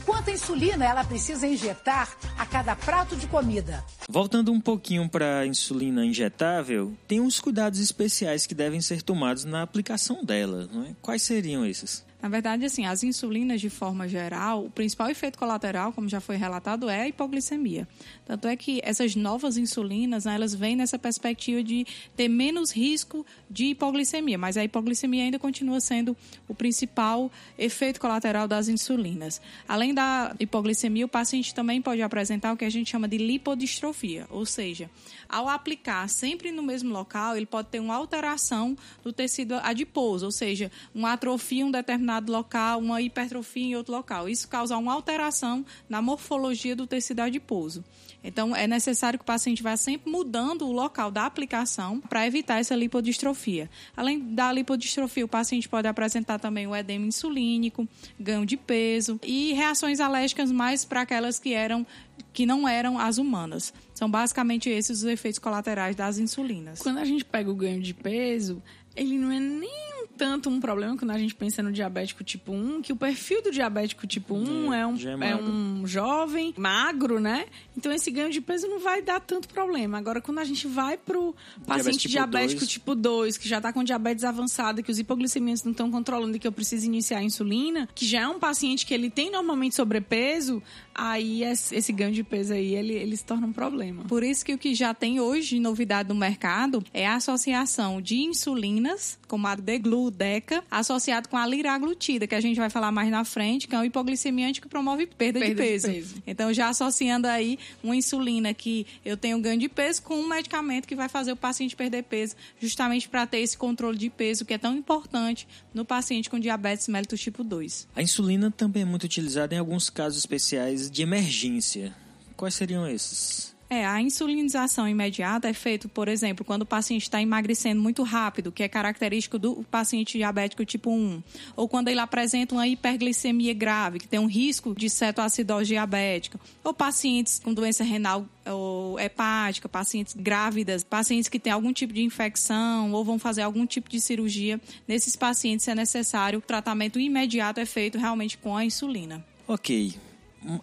Quanta insulina ela precisa injetar a cada prato de comida? Voltando um pouquinho para a insulina injetável, tem uns cuidados especiais que devem ser tomados na aplicação dela. Não é? Quais seriam esses? Na verdade, assim, as insulinas, de forma geral, o principal efeito colateral, como já foi relatado, é a hipoglicemia. Tanto é que essas novas insulinas, né, elas vêm nessa perspectiva de ter menos risco de hipoglicemia, mas a hipoglicemia ainda continua sendo o principal efeito colateral das insulinas. Além da hipoglicemia, o paciente também pode apresentar o que a gente chama de lipodistrofia, ou seja, ao aplicar sempre no mesmo local, ele pode ter uma alteração do tecido adiposo, ou seja, uma atrofia em um determinado local, uma hipertrofia em outro local. Isso causa uma alteração na morfologia do tecido adiposo. Então, é necessário que o paciente vá sempre mudando o local da aplicação para evitar essa lipodistrofia. Além da lipodistrofia, o paciente pode apresentar também o edema insulínico, ganho de peso e reações alérgicas mais para aquelas que eram que não eram as humanas. São basicamente esses os efeitos colaterais das insulinas. Quando a gente pega o ganho de peso, ele não é nem tanto um problema quando a gente pensa no diabético tipo 1, que o perfil do diabético tipo 1 é, é um, é, é um jovem, magro, né? Então esse ganho de peso não vai dar tanto problema. Agora, quando a gente vai pro paciente diabético tipo 2, que já tá com diabetes avançada, que os hipoglicemias não estão controlando e que eu preciso iniciar a insulina, que já é um paciente que ele tem normalmente sobrepeso, aí esse ganho de peso aí, ele, ele se torna um problema. Por isso que o que já tem hoje de novidade no mercado é a associação de insulinas, como a Deglu, Deca, associado com a liraglutida, que a gente vai falar mais na frente, que é um hipoglicemiante que promove perda, perda de, peso. de, peso. Então, já associando aí uma insulina que eu tenho ganho de peso com um medicamento que vai fazer o paciente perder peso, justamente para ter esse controle de peso que é tão importante no paciente com diabetes mellitus tipo 2. A insulina também é muito utilizada em alguns casos especiais de emergência. Quais seriam esses? É, a insulinização imediata é feita, por exemplo, quando o paciente está emagrecendo muito rápido, que é característico do paciente diabético tipo 1, ou quando ele apresenta uma hiperglicemia grave, que tem um risco de cetoacidose diabética, ou pacientes com doença renal ou hepática, pacientes grávidas, pacientes que têm algum tipo de infecção ou vão fazer algum tipo de cirurgia. Nesses pacientes é necessário o tratamento imediato é feito realmente com a insulina. Ok,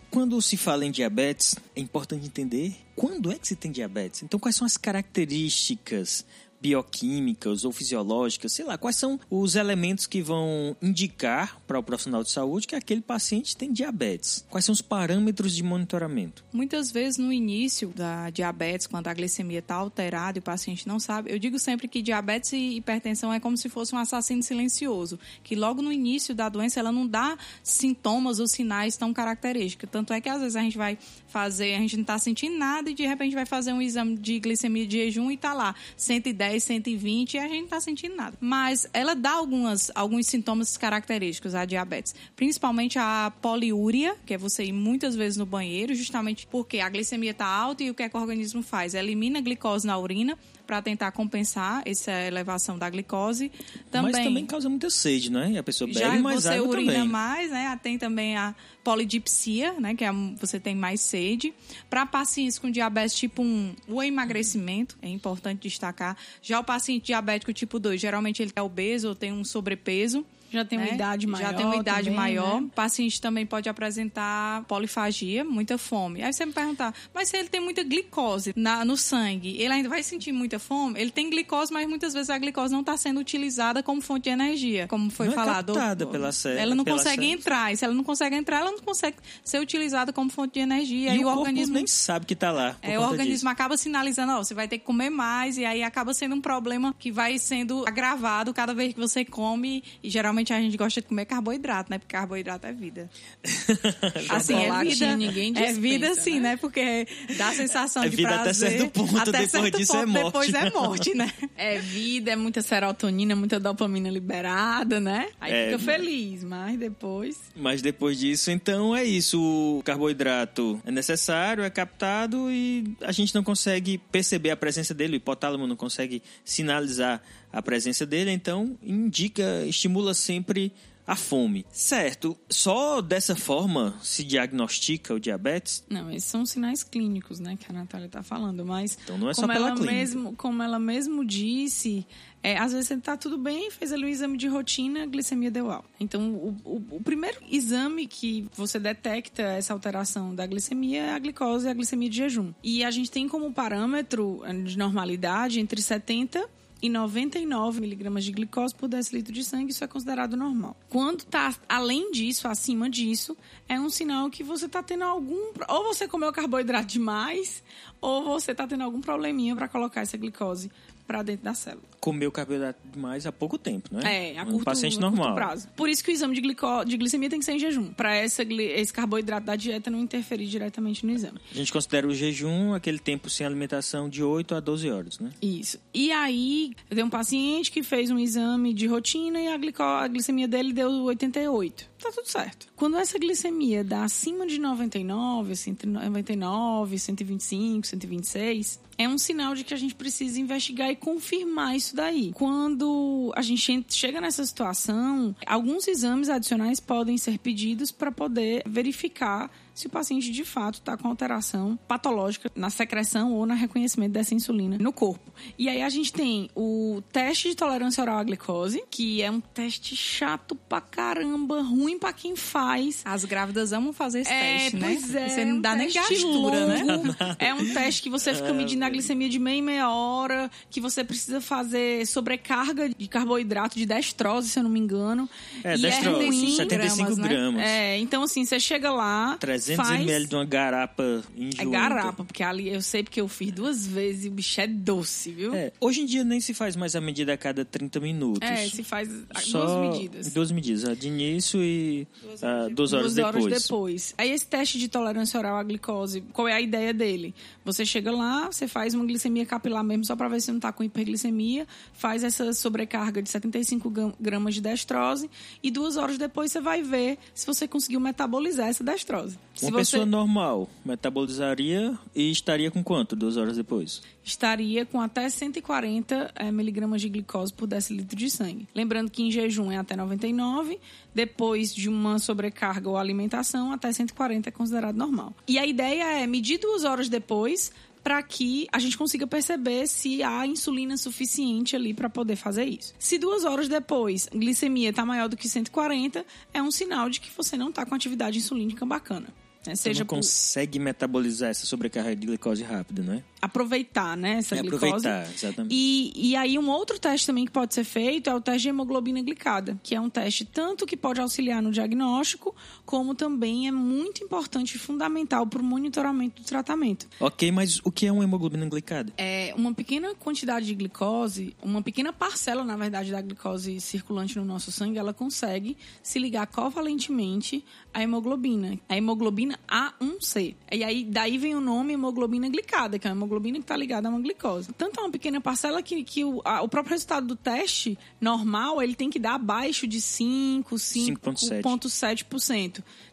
quando se fala em diabetes, é importante entender quando é que se tem diabetes. Então, quais são as características bioquímicas ou fisiológicas, sei lá, quais são os elementos que vão indicar para o profissional de saúde que aquele paciente tem diabetes? Quais são os parâmetros de monitoramento? Muitas vezes no início da diabetes, quando a glicemia está alterada e o paciente não sabe, eu digo sempre que diabetes e hipertensão é como se fosse um assassino silencioso, que logo no início da doença ela não dá sintomas ou sinais tão característicos. Tanto é que às vezes a gente vai fazer, a gente não está sentindo nada e de repente vai fazer um exame de glicemia de jejum e está lá 110 110, 120 e a gente não está sentindo nada. Mas ela dá algumas, alguns sintomas característicos à diabetes, principalmente a poliúria, que é você ir muitas vezes no banheiro, justamente porque a glicemia está alta e o que, é que o organismo faz? Elimina a glicose na urina para tentar compensar essa elevação da glicose. Também, Mas também causa muita sede, né? A pessoa bebe já mais você urina também. mais, né? Tem também a polidipsia, né? Que é, você tem mais sede. Para pacientes com diabetes tipo 1, o emagrecimento é importante destacar. Já o paciente diabético tipo 2, geralmente ele é obeso ou tem um sobrepeso. Já tem uma né? idade maior. Já tem uma idade também, maior. Né? O paciente também pode apresentar polifagia, muita fome. Aí você me perguntar, mas se ele tem muita glicose na, no sangue, ele ainda vai sentir muita fome? Ele tem glicose, mas muitas vezes a glicose não está sendo utilizada como fonte de energia, como foi não é falado. É pela célula. Ela não pela consegue célula. entrar. E se ela não consegue entrar, ela não consegue ser utilizada como fonte de energia. E, e o, o organismo nem sabe que está lá. É, o organismo disso. acaba sinalizando, ó, você vai ter que comer mais, e aí acaba sendo um problema que vai sendo agravado cada vez que você come. E geralmente a gente gosta de comer carboidrato, né? Porque carboidrato é vida. [LAUGHS] assim, é vida. Ninguém dispensa, é vida sim, né? né? Porque dá a sensação é de vida prazer. até certo ponto, até depois certo disso ponto, é morte. Depois é [LAUGHS] morte, né? É vida, é muita serotonina, muita dopamina liberada, né? Aí É, fica feliz, mas depois... Mas depois disso, então é isso. O carboidrato é necessário, é captado e a gente não consegue perceber a presença dele. O hipotálamo não consegue sinalizar a presença dele, então indica, estimula sempre a fome. Certo, só dessa forma se diagnostica o diabetes? Não, esses são sinais clínicos, né, que a Natália está falando, mas Então não é só como pela ela clínica. mesmo, como ela mesmo disse, é, às vezes você está tudo bem, fez ali o exame de rotina, a glicemia deu alta. Então, o, o, o primeiro exame que você detecta essa alteração da glicemia é a glicose e a glicemia de jejum. E a gente tem como parâmetro de normalidade entre 70 e e 99 miligramas de glicose por decilitro de sangue, isso é considerado normal. Quando está além disso, acima disso, é um sinal que você está tendo algum. Ou você comeu carboidrato demais, ou você está tendo algum probleminha para colocar essa glicose para dentro da célula. Comeu carboidrato demais há pouco tempo, né? É, a um curto, paciente a curto normal. prazo. Por isso que o exame de, glicó- de glicemia tem que ser em jejum, para esse carboidrato da dieta não interferir diretamente no exame. A gente considera o jejum aquele tempo sem alimentação de 8 a 12 horas, né? Isso. E aí, eu tenho um paciente que fez um exame de rotina e a, glicó- a glicemia dele deu 88. Tá tudo certo. Quando essa glicemia dá acima de 99, 199, 125, 126, é um sinal de que a gente precisa investigar e confirmar isso daí. Quando a gente en- chega nessa situação, alguns exames adicionais podem ser pedidos para poder verificar se o paciente de fato está com alteração patológica na secreção ou no reconhecimento dessa insulina no corpo. E aí a gente tem o teste de tolerância oral à glicose, que é um teste chato pra caramba, ruim pra quem faz. As grávidas amam fazer esse É, teste, né? pois é, Você é não um dá nem teste gastura, né? É um teste que você fica medindo a glicemia de meia em meia hora, que você precisa fazer sobrecarga de carboidrato de destrose, se eu não me engano. É, E destrose, ruim. 75 gramas, né? gramas. É, então assim, você chega lá, 300 faz... ml de uma garapa É enjoada. garapa, porque ali eu sei porque eu fiz duas vezes e o bicho é doce, viu? É, hoje em dia nem se faz mais a medida a cada 30 minutos. É, se faz Só duas medidas. Duas medidas, a de início e ah, duas horas Duas horas depois. depois. Aí esse teste de tolerância oral à glicose, qual é a ideia dele? Você chega lá, você faz uma glicemia capilar mesmo só para ver se não tá com hiperglicemia, faz essa sobrecarga de 75 gram- gramas de destrose e duas horas depois você vai ver se você conseguiu metabolizar essa destrose. Se Uma você pessoa normal metabolizaria e estaria com quanto duas horas depois? estaria com até 140 eh, miligramas de glicose por decilitro de sangue. Lembrando que em jejum é até 99, depois de uma sobrecarga ou alimentação, até 140 é considerado normal. E a ideia é medir duas horas depois para que a gente consiga perceber se há insulina suficiente ali para poder fazer isso. Se duas horas depois a glicemia está maior do que 140, é um sinal de que você não está com atividade insulínica bacana. Né? Seja não consegue metabolizar essa sobrecarga de glicose rápida, né? aproveitar né, essa É glicose. aproveitar, exatamente. E, e aí um outro teste também que pode ser feito é o teste de hemoglobina glicada, que é um teste tanto que pode auxiliar no diagnóstico, como também é muito importante e fundamental para o monitoramento do tratamento. Ok, mas o que é uma hemoglobina glicada? É uma pequena quantidade de glicose, uma pequena parcela, na verdade, da glicose circulante no nosso sangue, ela consegue se ligar covalentemente à hemoglobina, a hemoglobina A1C. E aí daí vem o nome hemoglobina glicada, que é uma hemoglobina que está ligada a uma glicose. Tanto é uma pequena parcela que, que o, a- o próprio resultado do teste normal, ele tem que dar abaixo de 5, 5,7.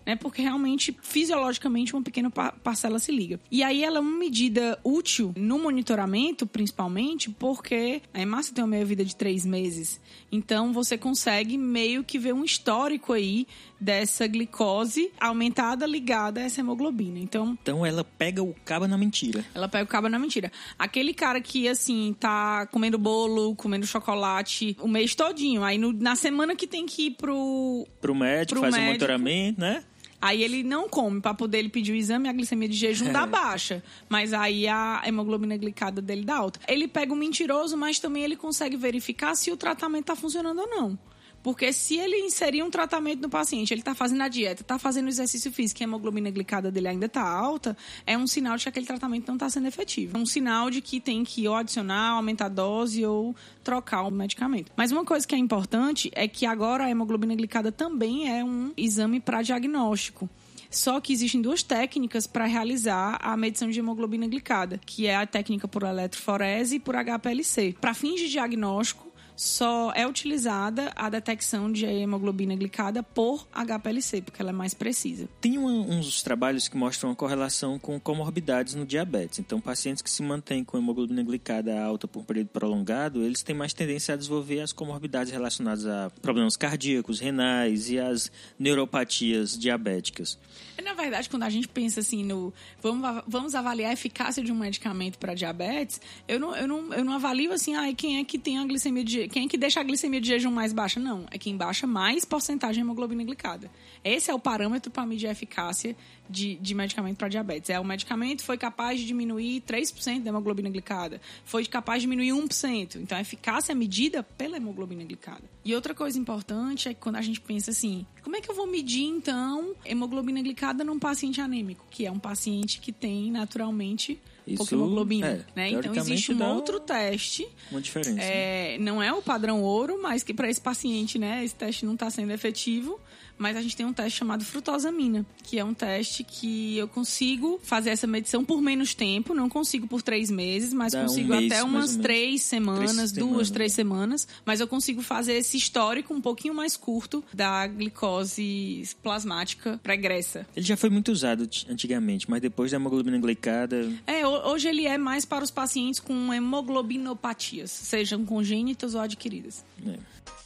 5,7%, né? Porque realmente, fisiologicamente, uma pequena pa- parcela se liga. E aí ela é uma medida útil no monitoramento, principalmente, porque a hemácia tem uma meia-vida de três meses. Então, você consegue meio que ver um histórico aí dessa glicose aumentada ligada a essa hemoglobina. Então, Então ela pega o cabo na mentira. ela pega o cabo na mentira. Aquele cara que, assim, tá comendo bolo, comendo chocolate o mês todinho. Aí, no- na semana que tem que ir pro, Pro médico, Pro faz o médico. monitoramento, né? Aí ele não come para poder ele pedir o exame, a glicemia de jejum dá baixa, mas aí a hemoglobina glicada dele dá alta. Ele pega o mentiroso, mas também ele consegue verificar se o tratamento tá funcionando ou não. Porque se ele inserir um tratamento no paciente, ele está fazendo a dieta, está fazendo exercício físico e a hemoglobina glicada dele ainda está alta, é um sinal de que aquele tratamento não está sendo efetivo. É um sinal de que tem que ou adicionar, aumentar a dose ou trocar o medicamento. Mas uma coisa que é importante é que agora a hemoglobina glicada também é um exame para diagnóstico. Só que existem duas técnicas para realizar a medição de hemoglobina glicada, que é a técnica por eletroforese e por HPLC. Para fins de diagnóstico, só é utilizada a detecção de hemoglobina glicada por HPLC, porque ela é mais precisa. Tem uma- uns trabalhos que mostram uma correlação com comorbidades no diabetes. Então, pacientes que se mantêm com hemoglobina glicada alta por um período prolongado, eles têm mais tendência a desenvolver as comorbidades relacionadas a problemas cardíacos, renais e as neuropatias diabéticas. Na verdade, quando a gente pensa assim no vamos, vamos avaliar a eficácia de um medicamento para diabetes, eu não, eu, não, eu não avalio assim, ah, quem é que tem a glicemia de, quem é que deixa a glicemia de jejum mais baixa? Não, é quem baixa mais porcentagem de hemoglobina glicada. Esse é o parâmetro para medir a eficácia de, de medicamento para diabetes. É o medicamento foi capaz de diminuir 3% da hemoglobina glicada, foi capaz de diminuir 1%. Então a eficácia é medida pela hemoglobina glicada. E outra coisa importante é que quando a gente pensa assim, como é que eu vou medir então hemoglobina glicada num paciente anêmico, que é um paciente que tem naturalmente Isso, pouca hemoglobina, é, né? Então existe um outro teste Uma diferença. é, não é o padrão ouro, mas que para esse paciente, né, esse teste não está sendo efetivo. Mas a gente tem um teste chamado frutosamina, que é um teste que eu consigo fazer essa medição por menos tempo, não consigo por três meses, mas Dá um consigo mês, até umas três semanas, Três duas, semanas, três né? semanas. Mas eu consigo fazer esse histórico um pouquinho mais curto da glicose plasmática pregressa. Ele já foi muito usado antigamente, mas depois da hemoglobina glicada, É, ho- hoje ele é mais para os pacientes com hemoglobinopatias, sejam congênitas ou adquiridas. né?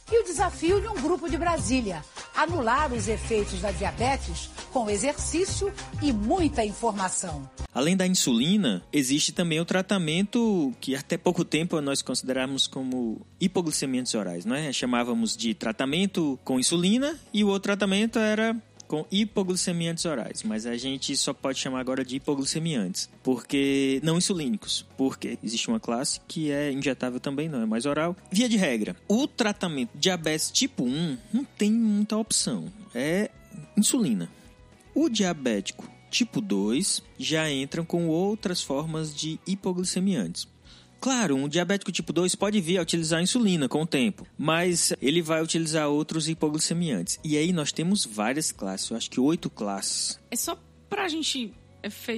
E o desafio de um grupo de Brasília: anular os efeitos da diabetes com exercício e muita informação. Além da insulina, existe também o tratamento que até pouco tempo nós consideramos como hipoglicemiantes orais, não é? Chamávamos de tratamento com insulina e o outro tratamento era com hipoglicemiantes orais, mas a gente só pode chamar agora de hipoglicemiantes, porque não insulínicos, porque existe uma classe que é injetável também, não é mais oral. Via de regra, o tratamento de diabetes tipo 1 não tem muita opção, é insulina. O diabético tipo 2 já entram com outras formas de hipoglicemiantes. Claro, um diabético tipo 2 pode vir a utilizar insulina com o tempo, mas ele vai utilizar outros hipoglicemiantes. E aí nós temos várias classes, eu acho que oito classes. É só pra gente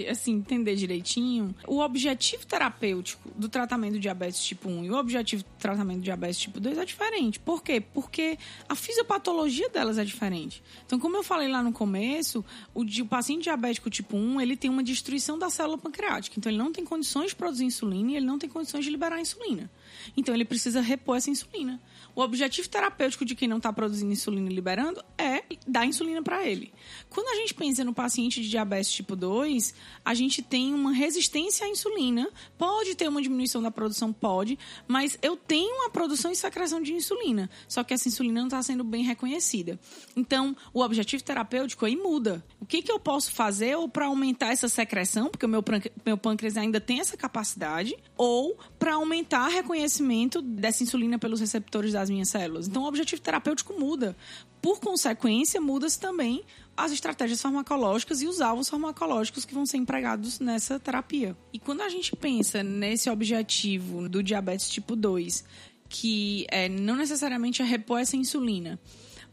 assim, entender direitinho, o objetivo terapêutico do tratamento do diabetes tipo 1 e o objetivo do tratamento do diabetes tipo 2 é diferente. Por quê? Porque a fisiopatologia delas é diferente. Então, como eu falei lá no começo, o, o paciente diabético tipo 1, ele tem uma destruição da célula pancreática. Então, ele não tem condições de produzir insulina e ele não tem condições de liberar insulina. Então, ele precisa repor essa insulina. O objetivo terapêutico de quem não está produzindo insulina e liberando é dar insulina para ele. Quando a gente pensa no paciente de diabetes tipo 2, a gente tem uma resistência à insulina. Pode ter uma diminuição da produção? Pode. Mas eu tenho a produção e secreção de insulina. Só que essa insulina não está sendo bem reconhecida. Então, o objetivo terapêutico aí muda. O que, que eu posso fazer ou para aumentar essa secreção, porque o meu, meu pâncreas ainda tem essa capacidade, ou para aumentar o reconhecimento dessa insulina pelos receptores das minhas células. Então, o objetivo terapêutico muda. Por consequência, muda-se também as estratégias farmacológicas e os alvos farmacológicos que vão ser empregados nessa terapia. E quando a gente pensa nesse objetivo do diabetes tipo 2, que é, não necessariamente é repor essa insulina,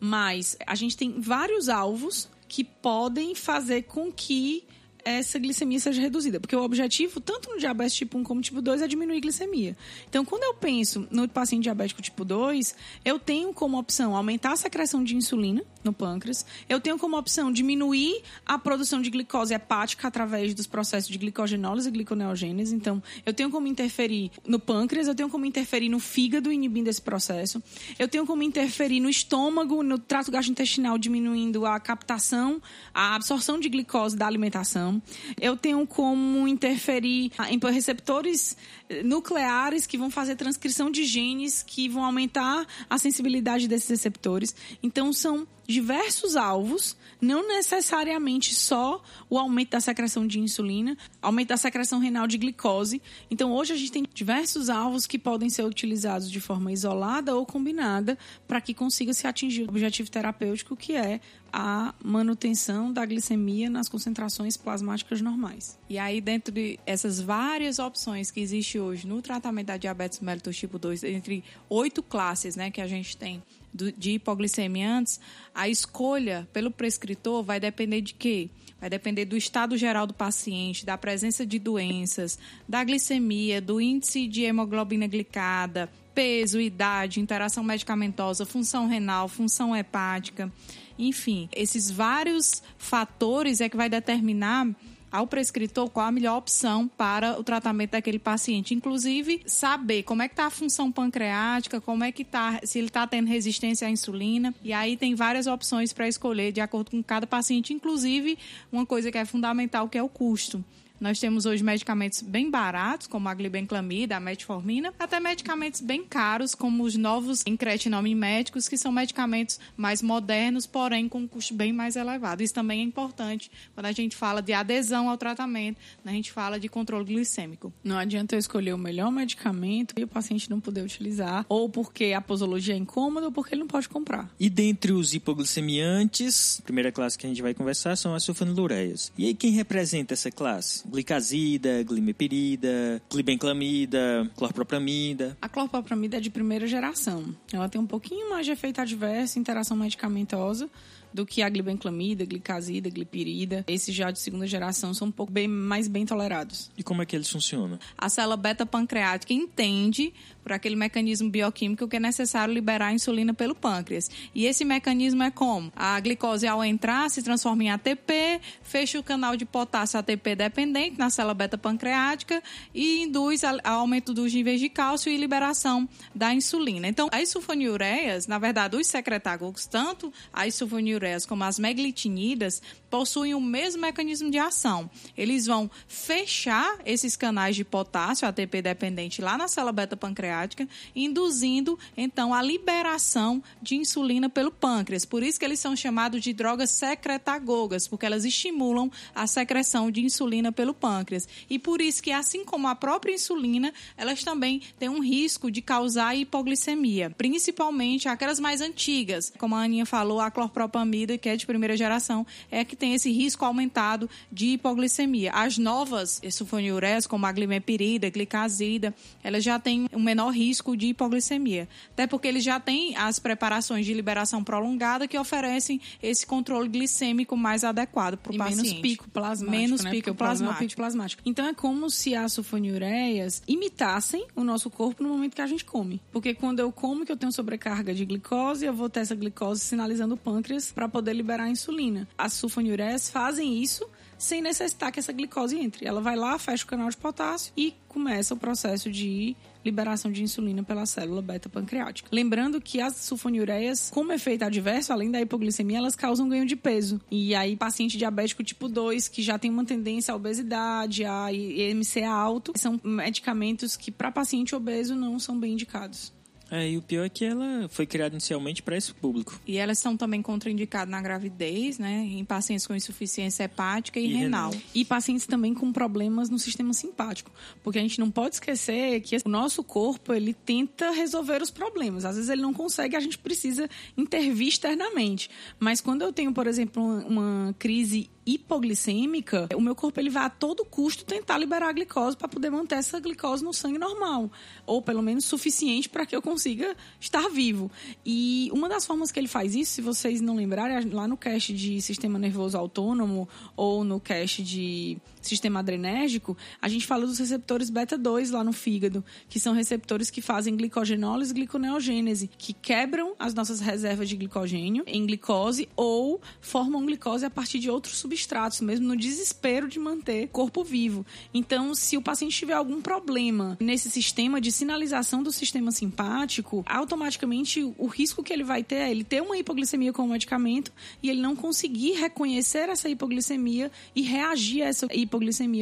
mas a gente tem vários alvos que podem fazer com que essa glicemia seja reduzida. Porque o objetivo, tanto no diabetes tipo 1 como tipo 2, é diminuir a glicemia. Então, quando eu penso no paciente diabético tipo 2, eu tenho como opção aumentar a secreção de insulina no pâncreas, eu tenho como opção diminuir a produção de glicose hepática através dos processos de glicogenólise e gliconeogênese. Então, eu tenho como interferir no pâncreas, eu tenho como interferir no fígado, inibindo esse processo. Eu tenho como interferir no estômago, no trato gastrointestinal, diminuindo a captação, a absorção de glicose da alimentação. Eu tenho como interferir em receptores eh, nucleares que vão fazer transcrição de genes que vão aumentar a sensibilidade desses receptores. Então, são diversos alvos, não necessariamente só o aumento da secreção de insulina, aumento da secreção renal de glicose. Então, hoje a gente tem diversos alvos que podem ser utilizados de forma isolada ou combinada para que consiga se atingir o objetivo terapêutico que é a manutenção da glicemia nas concentrações plasmáticas normais. E aí, dentro de essas várias opções que existe hoje no tratamento da diabetes mellitus tipo 2, entre oito classes né, que a gente tem de hipoglicemiantes, a escolha pelo prescritor vai depender de quê? Vai depender do estado geral do paciente, da presença de doenças, da glicemia, do índice de hemoglobina glicada, peso, idade, interação medicamentosa, função renal, função hepática. Enfim, esses vários fatores é que vai determinar ao prescritor qual a melhor opção para o tratamento daquele paciente. Inclusive, saber como é que está a função pancreática, como é que está, se ele está tendo resistência à insulina. E aí tem várias opções para escolher de acordo com cada paciente, inclusive uma coisa que é fundamental, que é o custo. Nós temos hoje medicamentos bem baratos, como a glibenclamida, a metformina, até medicamentos bem caros, como os novos incretinomiméticos, que são medicamentos mais modernos, porém com um custo bem mais elevado. Isso também é importante quando a gente fala de adesão ao tratamento, a gente fala de controle glicêmico. Não adianta eu escolher o melhor medicamento e o paciente não poder utilizar, ou porque a posologia é incômoda, ou porque ele não pode comprar. E dentre os hipoglicemiantes, a primeira classe que a gente vai conversar são as sulfonilureias. E aí quem representa essa classe? Glicazida, glimepirida, glibenclamida, clorpropramida. A clorpropramida é de primeira geração. Ela tem um pouquinho mais de efeito adverso, interação medicamentosa, do que a glibenclamida, glicazida, glipirida. Esses já de segunda geração são um pouco bem, mais bem tolerados. E como é que eles funcionam? A célula beta pancreática entende por aquele mecanismo bioquímico que é necessário liberar a insulina pelo pâncreas. E esse mecanismo é como? A glicose, ao entrar, se transforma em ATP, fecha o canal de potássio ATP dependente na célula beta pancreática e induz ao aumento dos níveis de cálcio e liberação da insulina. Então, as sulfonilureias, na verdade, os secretagogos, tanto as sulfonilureias como as meglitinidas, possuem o mesmo mecanismo de ação. Eles vão fechar esses canais de potássio ATP dependente lá na célula beta pancreática, induzindo então a liberação de insulina pelo pâncreas. Por isso que eles são chamados de drogas secretagogas, porque elas estimulam a secreção de insulina pelo pâncreas. E por isso que assim como a própria insulina, elas também têm um risco de causar hipoglicemia, principalmente aquelas mais antigas, como a Aninha falou, a clorpropamida, que é de primeira geração, é que tem esse risco aumentado de hipoglicemia. As novas sulfonilureias, como a glimepirida, glicazida, elas já têm um menor risco de hipoglicemia. Até porque eles já têm as preparações de liberação prolongada que oferecem esse controle glicêmico mais adequado para o paciente. menos pico plasmático, Menos né? pico é plasmático. pico plasmático. Então é como se as sulfonilureias imitassem o nosso corpo no momento que a gente come. Porque quando eu como que eu tenho sobrecarga de glicose, eu vou ter essa glicose sinalizando o pâncreas para poder liberar a insulina. As sulfonilureias fazem isso sem necessitar que essa glicose entre. Ela vai lá, fecha o canal de potássio e começa o processo de liberação de insulina pela célula beta pancreática. Lembrando que as sulfonilureias, como efeito adverso, além da hipoglicemia, elas causam ganho de peso. E aí, paciente diabético tipo 2, que já tem uma tendência à obesidade, a IMC alto, são medicamentos que para paciente obeso não são bem indicados. É, e o pior é que ela foi criada inicialmente para esse público. E elas são também contraindicadas na gravidez, né? Em pacientes com insuficiência hepática e, E renal. renal. E pacientes também com problemas no sistema simpático. Porque a gente não pode esquecer que o nosso corpo, ele tenta resolver os problemas. Às vezes ele não consegue, a gente precisa intervir externamente. Mas quando eu tenho, por exemplo, uma, uma crise hipoglicêmica, o meu corpo ele vai a todo custo tentar liberar a glicose para poder manter essa glicose no sangue normal, ou pelo menos suficiente para que eu consiga estar vivo. E uma das formas que ele faz isso, se vocês não lembrarem, lá no cast de sistema nervoso autônomo ou no cast de sistema adrenérgico, a gente fala dos receptores beta 2 lá no fígado, que são receptores que fazem glicogenólise e gliconeogênese, que quebram as nossas reservas de glicogênio em glicose ou formam glicose a partir de outros substratos, mesmo no desespero de manter o corpo vivo. Então, se o paciente tiver algum problema nesse sistema de sinalização do sistema simpático, automaticamente o risco que ele vai ter é ele ter uma hipoglicemia com o medicamento e ele não conseguir reconhecer essa hipoglicemia e reagir a essa hipoglicemia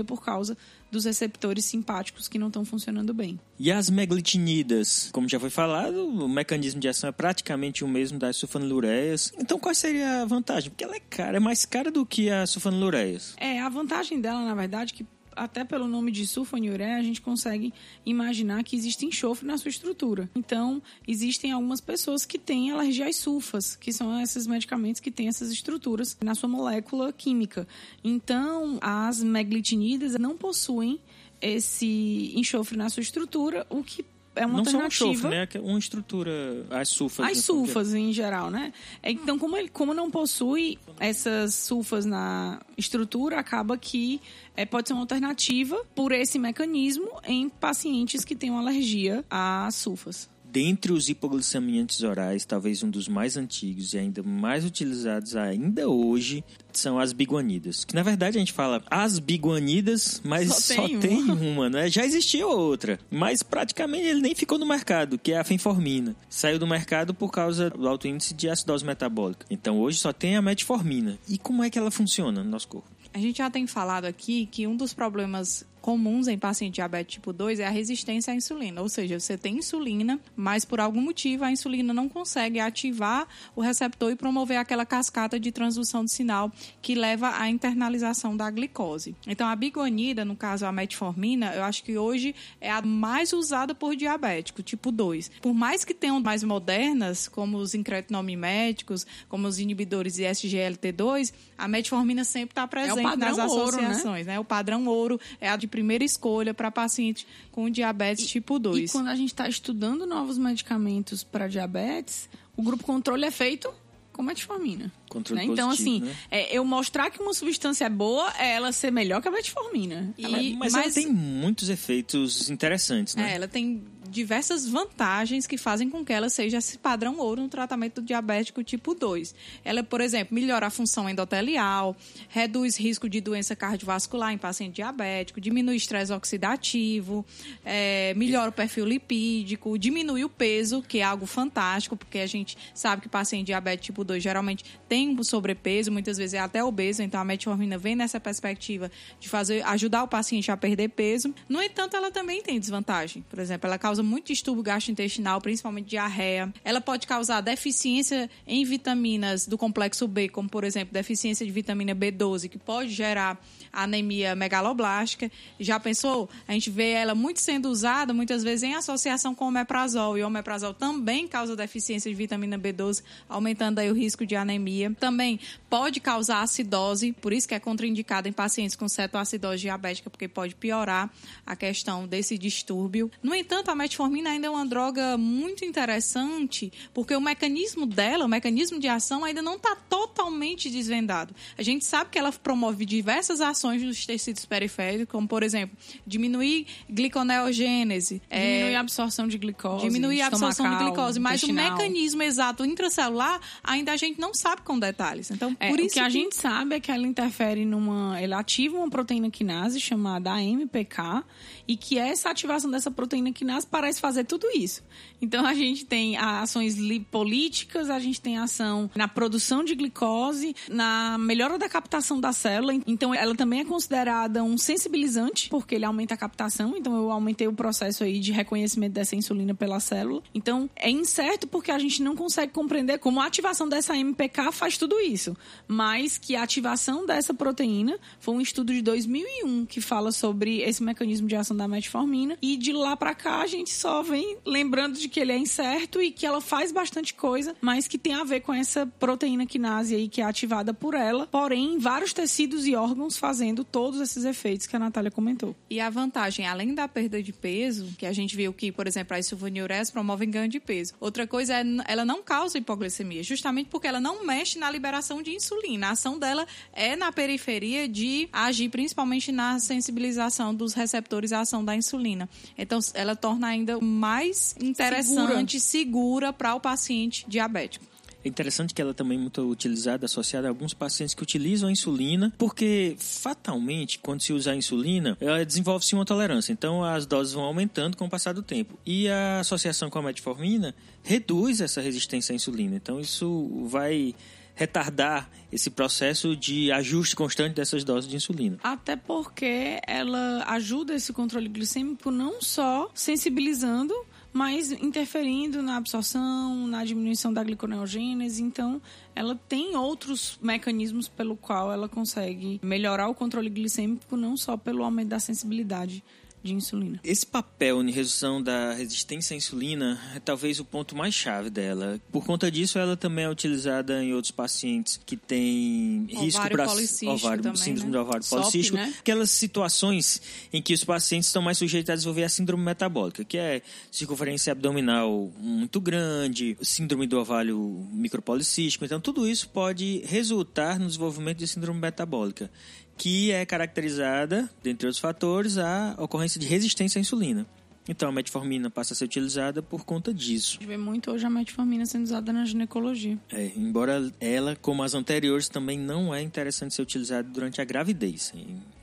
por causa dos receptores simpáticos que não estão funcionando bem. E as meglitinidas, como já foi falado, o mecanismo de ação é praticamente o mesmo das sulfonilureias. Então qual seria a vantagem? Porque ela é cara, é mais cara do que as sulfonilureias. É, a vantagem dela, na verdade, é que até pelo nome de sulfonilureia, a gente consegue imaginar que existe enxofre na sua estrutura. Então, existem algumas pessoas que têm alergia às sulfas, que são esses medicamentos que têm essas estruturas na sua molécula química. Então, as meglitinidas não possuem esse enxofre na sua estrutura, o que é uma Não só um alternativa. enxofre, né? É Uma estrutura, as sulfas. As né? sulfas em geral, né? Então, como, ele, como não possui essas sulfas na estrutura, acaba que é, pode ser uma alternativa por esse mecanismo em pacientes que têm uma alergia a sulfas. Dentre os hipoglicemiantes orais, talvez um dos mais antigos e ainda mais utilizados ainda hoje são as biguanidas. Que na verdade a gente fala as biguanidas, mas Só só, tem tem, uma. né? Já existia outra, mas praticamente ele nem ficou no mercado, que é a fenformina. Saiu do mercado por causa do alto índice de acidose metabólica. Então hoje só tem a metformina. E como é que ela funciona no nosso corpo? A gente já tem falado aqui que um dos problemas comuns em paciente diabetes tipo 2 é a resistência à insulina. Ou seja, você tem insulina, mas por algum motivo a insulina não consegue ativar o receptor e promover aquela cascata de transdução de sinal que leva à internalização da glicose. Então, a bigonida, no caso a metformina, eu acho que hoje é a mais usada por diabético tipo 2. Por mais que tenham mais modernas, como os incretinomiméticos, como os inibidores de SGLT2, a metformina sempre está presente é nas ouro, associações. Né? né? O padrão ouro é a de primeira escolha para paciente com diabetes e, tipo 2. E quando a gente está estudando novos medicamentos para diabetes, o grupo controle é feito com metformina. Controle né? Então, positivo, assim, né? é, eu mostrar que uma substância é boa é ela ser melhor que a metformina. E- Ela- mas, ela mas- tem muitos efeitos interessantes, né? É, ela tem diversas vantagens que fazem com que ela seja esse padrão ouro no tratamento do diabético tipo 2. Ela, por exemplo, melhora a função endotelial, reduz risco de doença cardiovascular em paciente diabético, diminui estresse oxidativo, é, melhora o perfil lipídico, diminui o peso, que é algo fantástico, porque a gente sabe que paciente diabético tipo 2 geralmente tem um sobrepeso, muitas vezes é até obeso, então a metformina vem nessa perspectiva de fazer ajudar o paciente a perder peso. No entanto, ela também tem desvantagem. Por exemplo, ela causa muito distúrbio gastrointestinal, principalmente diarreia. Ela pode causar deficiência em vitaminas do complexo B, como por exemplo, deficiência de vitamina B12, que pode gerar anemia megaloblástica. Já pensou? A gente vê ela muito sendo usada, muitas vezes em associação com o omeprazol, e o omeprazol também causa deficiência de vitamina B12, aumentando aí o risco de anemia. Também pode causar acidose, por isso que é contraindicada em pacientes com cetoacidose diabética, porque pode piorar a questão desse distúrbio. No entanto, a metformina ainda é uma droga muito interessante, porque o mecanismo dela, o mecanismo de ação ainda não está totalmente desvendado. A gente sabe que ela promove diversas ações nos tecidos periféricos, como, por exemplo, diminuir gliconeogênese, é, Diminuir a absorção de glicose. diminuir a absorção de glicose, mas o intestinal. mecanismo exato intracelular ainda a gente não sabe com detalhes. Então, É, por o isso que a gente sabe é que ela interfere numa. Ela ativa uma proteína quinase chamada AMPK e que essa ativação dessa proteína quinase parece fazer tudo isso. Então a gente tem ações lipolíticas, a gente tem ação na produção de glicose, na melhora da captação da célula. Então ela também é considerada um sensibilizante, porque ele aumenta a captação. Então eu aumentei o processo aí de reconhecimento dessa insulina pela célula. Então é incerto porque a gente não consegue compreender como a ativação dessa MPK faz tudo isso. Mas que a ativação dessa proteína foi um estudo de 2001 que fala sobre esse mecanismo de ação da metformina. E de lá pra cá a gente só vem lembrando de que ele é incerto e que ela faz bastante coisa, mas que tem a ver com essa proteína quinase aí que é ativada por ela. Porém, em vários tecidos e órgãos fazendo todos esses efeitos que a Natália comentou. E a vantagem, além da perda de peso, que a gente viu que, por exemplo, as sulfonilureias promovem ganho de peso. Outra coisa é ela não causa hipoglicemia, justamente porque ela não mexe na liberação de insulina. A ação dela é na periferia de agir principalmente na sensibilização dos receptores à ação da insulina. Então, ela torna ainda mais interessante, segura para o paciente diabético. É interessante que ela também é muito utilizada, associada a alguns pacientes que utilizam a insulina, porque fatalmente, quando se usa a insulina, ela desenvolve-se uma tolerância. Então, as doses vão aumentando com o passar do tempo. E a associação com a metformina reduz essa resistência à insulina. Então, isso vai retardar esse processo de ajuste constante dessas doses de insulina. Até porque ela ajuda esse controle glicêmico não só sensibilizando, mas interferindo na absorção, na diminuição da gliconeogênese. Então, ela tem outros mecanismos pelo qual ela consegue melhorar o controle glicêmico, não só pelo aumento da sensibilidade de insulina. Esse papel em redução da resistência à insulina é talvez o ponto mais chave dela. Por conta disso, ela também é utilizada em outros pacientes que têm risco Ovário para policístico também, síndrome né? do ovário SOP, policístico, né? aquelas situações em que os pacientes estão mais sujeitos a desenvolver a síndrome metabólica, que é circunferência abdominal muito grande, síndrome do ovário micropolicístico. Então, tudo isso pode resultar no desenvolvimento de síndrome metabólica que é caracterizada, dentre outros fatores, a ocorrência de resistência à insulina. Então, a metformina passa a ser utilizada por conta disso. A gente vê muito hoje a metformina sendo usada na ginecologia. É, embora ela, como as anteriores, também não é interessante ser utilizada durante a gravidez.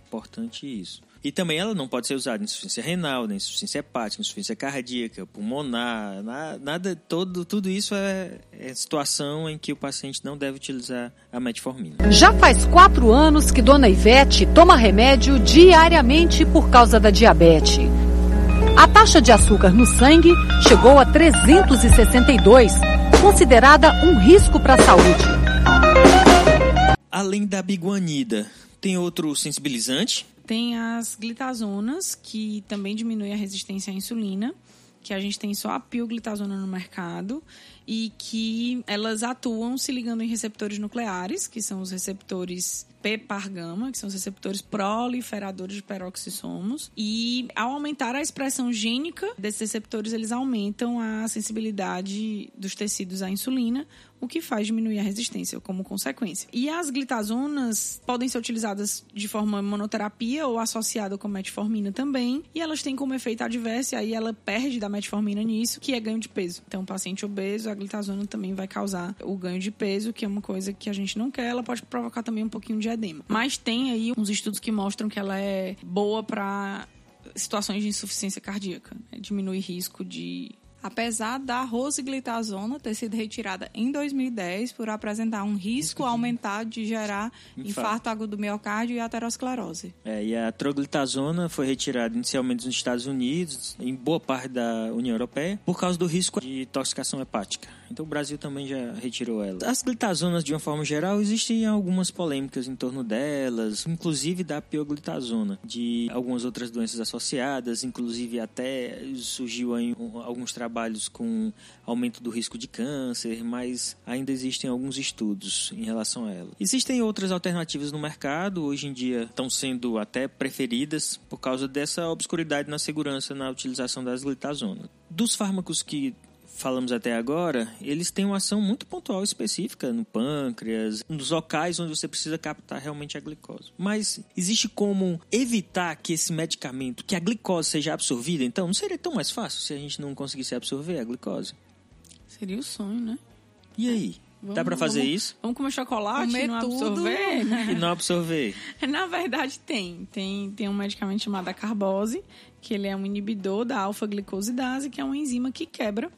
importante isso. E também ela não pode ser usada em insuficiência renal, nem insuficiência hepática, insuficiência cardíaca, pulmonar, nada, nada todo, tudo isso é, é situação em que o paciente não deve utilizar a metformina. Já faz quatro anos que Dona Ivete toma remédio diariamente por causa da diabetes. A taxa de açúcar no sangue chegou a 362, considerada um risco para a saúde. Além da biguanida, tem outro sensibilizante? Tem as glitazonas, que também diminuem a resistência à insulina, que a gente tem só a pioglitazona no mercado e que elas atuam se ligando em receptores nucleares, que são os receptores P-par-gama, que são os receptores proliferadores de peroxissomos. E ao aumentar a expressão gênica desses receptores, eles aumentam a sensibilidade dos tecidos à insulina, o que faz diminuir a resistência como consequência. E as glitazonas podem ser utilizadas de forma monoterapia ou associada com metformina também, e elas têm como efeito adverso, e aí ela perde da metformina nisso, que é ganho de peso. Então, paciente obeso, a glitazona também vai causar o ganho de peso, que é uma coisa que a gente não quer, ela pode provocar também um pouquinho de edema. Mas tem aí uns estudos que mostram que ela é boa para situações de insuficiência cardíaca, né? diminui risco de apesar da rosiglitazona ter sido retirada em 2010 por apresentar um risco aumentado de gerar infarto, infarto agudo do miocárdio e aterosclerose. É, e a troglitazona foi retirada inicialmente nos Estados Unidos, em boa parte da União Europeia, por causa do risco de intoxicação hepática. Então o Brasil também já retirou ela. As glitazonas, de uma forma geral, existem algumas polêmicas em torno delas, inclusive da pioglitazona, de algumas outras doenças associadas, inclusive até surgiu aí alguns trabalhos trabalhos com aumento do risco de câncer, mas ainda existem alguns estudos em relação a ela. Existem outras alternativas no mercado, hoje em dia estão sendo até preferidas por causa dessa obscuridade na segurança na utilização das glitazonas. Dos fármacos que falamos até agora, eles têm uma ação muito pontual específica no pâncreas, nos locais onde você precisa captar realmente a glicose. Mas existe como evitar que esse medicamento, que a glicose seja absorvida? Então, não seria tão mais fácil se a gente não conseguisse absorver a glicose? Seria o sonho, né? E aí? Vamos, Dá para fazer vamos, isso? Vamos comer chocolate comer e não tudo. absorver? E não absorver? [LAUGHS] Na verdade, tem. Tem, tem um medicamento chamado a carbose, que ele é um inibidor da alfa-glicosidase, que é uma enzima que quebra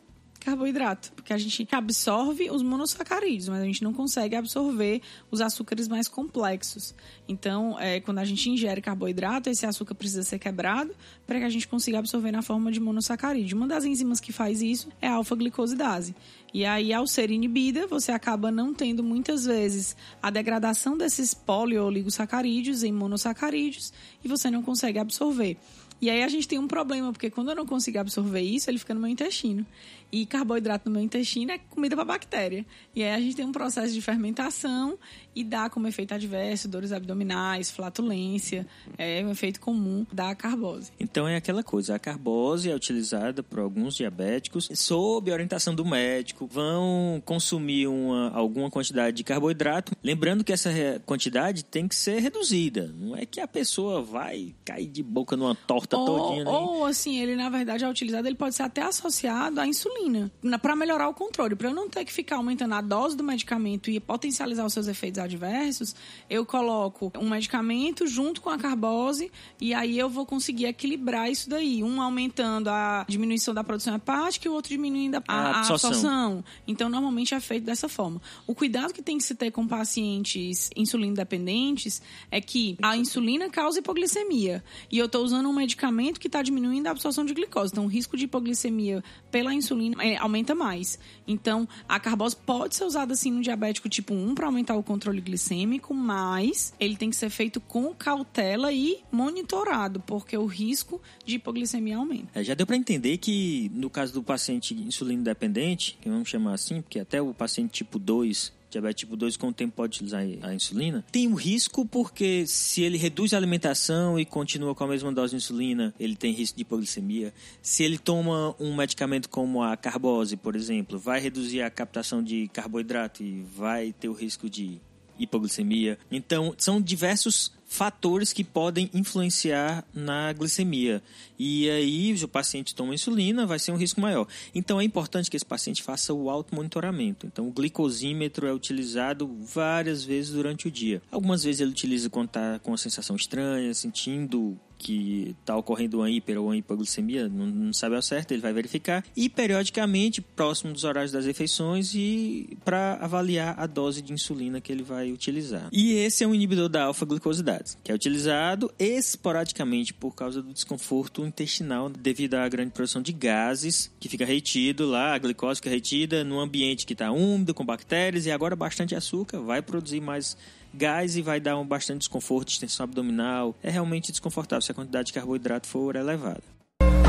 carboidrato, porque a gente absorve os monossacarídeos, mas a gente não consegue absorver os açúcares mais complexos. Então, é, quando a gente ingere carboidrato, esse açúcar precisa ser quebrado para que a gente consiga absorver na forma de monossacarídeo. Uma das enzimas que faz isso é a alfa-glicosidase. E aí, ao ser inibida, você acaba não tendo muitas vezes a degradação desses polioligosacarídeos em monossacarídeos e você não consegue absorver. E aí a gente tem um problema, porque quando eu não consigo absorver isso, ele fica no meu intestino. E carboidrato no meu intestino é comida para bactéria. E aí a gente tem um processo de fermentação e dá como efeito adverso dores abdominais, flatulência, é um efeito comum da carbose. Então é aquela coisa, a carbose é utilizada por alguns diabéticos sob orientação do médico, vão consumir uma, alguma quantidade de carboidrato, lembrando que essa quantidade tem que ser reduzida, não é que a pessoa vai cair de boca numa torta ou, todinha. Nem... Ou assim, ele na verdade é utilizado, ele pode ser até associado à insulina insulina para melhorar o controle. Para eu não ter que ficar aumentando a dose do medicamento e potencializar os seus efeitos adversos, eu coloco um medicamento junto com a carbose e aí eu vou conseguir equilibrar isso daí. Um aumentando a diminuição da produção hepática e o outro diminuindo a, a, a absorção. absorção. Então, normalmente é feito dessa forma. O cuidado que tem que se ter com pacientes insulina dependentes é que a insulina causa hipoglicemia e eu estou usando um medicamento que está diminuindo a absorção de glicose. Então, o risco de hipoglicemia pela insulina aumenta mais. Então, a carbose pode ser usada assim no diabético tipo 1 para aumentar o controle glicêmico, mas ele tem que ser feito com cautela e monitorado, porque o risco de hipoglicemia aumenta. É, já deu para entender que no caso do paciente insulino dependente, que vamos chamar assim, porque até o paciente tipo 2 diabetes tipo 2 com o tempo pode utilizar a insulina, tem um risco porque se ele reduz a alimentação e continua com a mesma dose de insulina, ele tem risco de hipoglicemia. Se ele toma um medicamento como a carbose, por exemplo, vai reduzir a captação de carboidrato e vai ter o risco de hipoglicemia. Então, são diversos fatores que podem influenciar na glicemia. E aí, se o paciente toma insulina, vai ser um risco maior. Então, é importante que esse paciente faça o automonitoramento. Então, o glicosímetro é utilizado várias vezes durante o dia. Algumas vezes ele utiliza quando está com uma sensação estranha, sentindo que está ocorrendo uma hiper ou uma hipoglicemia, não, não, sabe ao certo, ele vai verificar. E periodicamente, próximo dos horários das refeições, e para avaliar a dose de insulina que ele vai utilizar. E esse é um inibidor da alfa-glicosidase, que é utilizado esporadicamente por causa do desconforto intestinal devido à grande produção de gases que fica retido lá, a glicose fica retida no ambiente que está úmido, com bactérias e agora bastante açúcar, vai produzir mais gás e vai dar um bastante desconforto, extensão abdominal. É realmente desconfortável se a quantidade de carboidrato for elevada.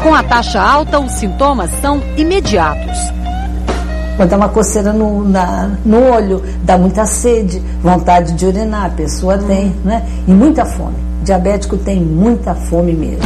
Com a taxa alta, os sintomas são imediatos. Quando dá uma coceira no, na, no olho, dá muita sede, vontade de urinar, a pessoa tem, né? E muita fome. diabético tem muita fome mesmo.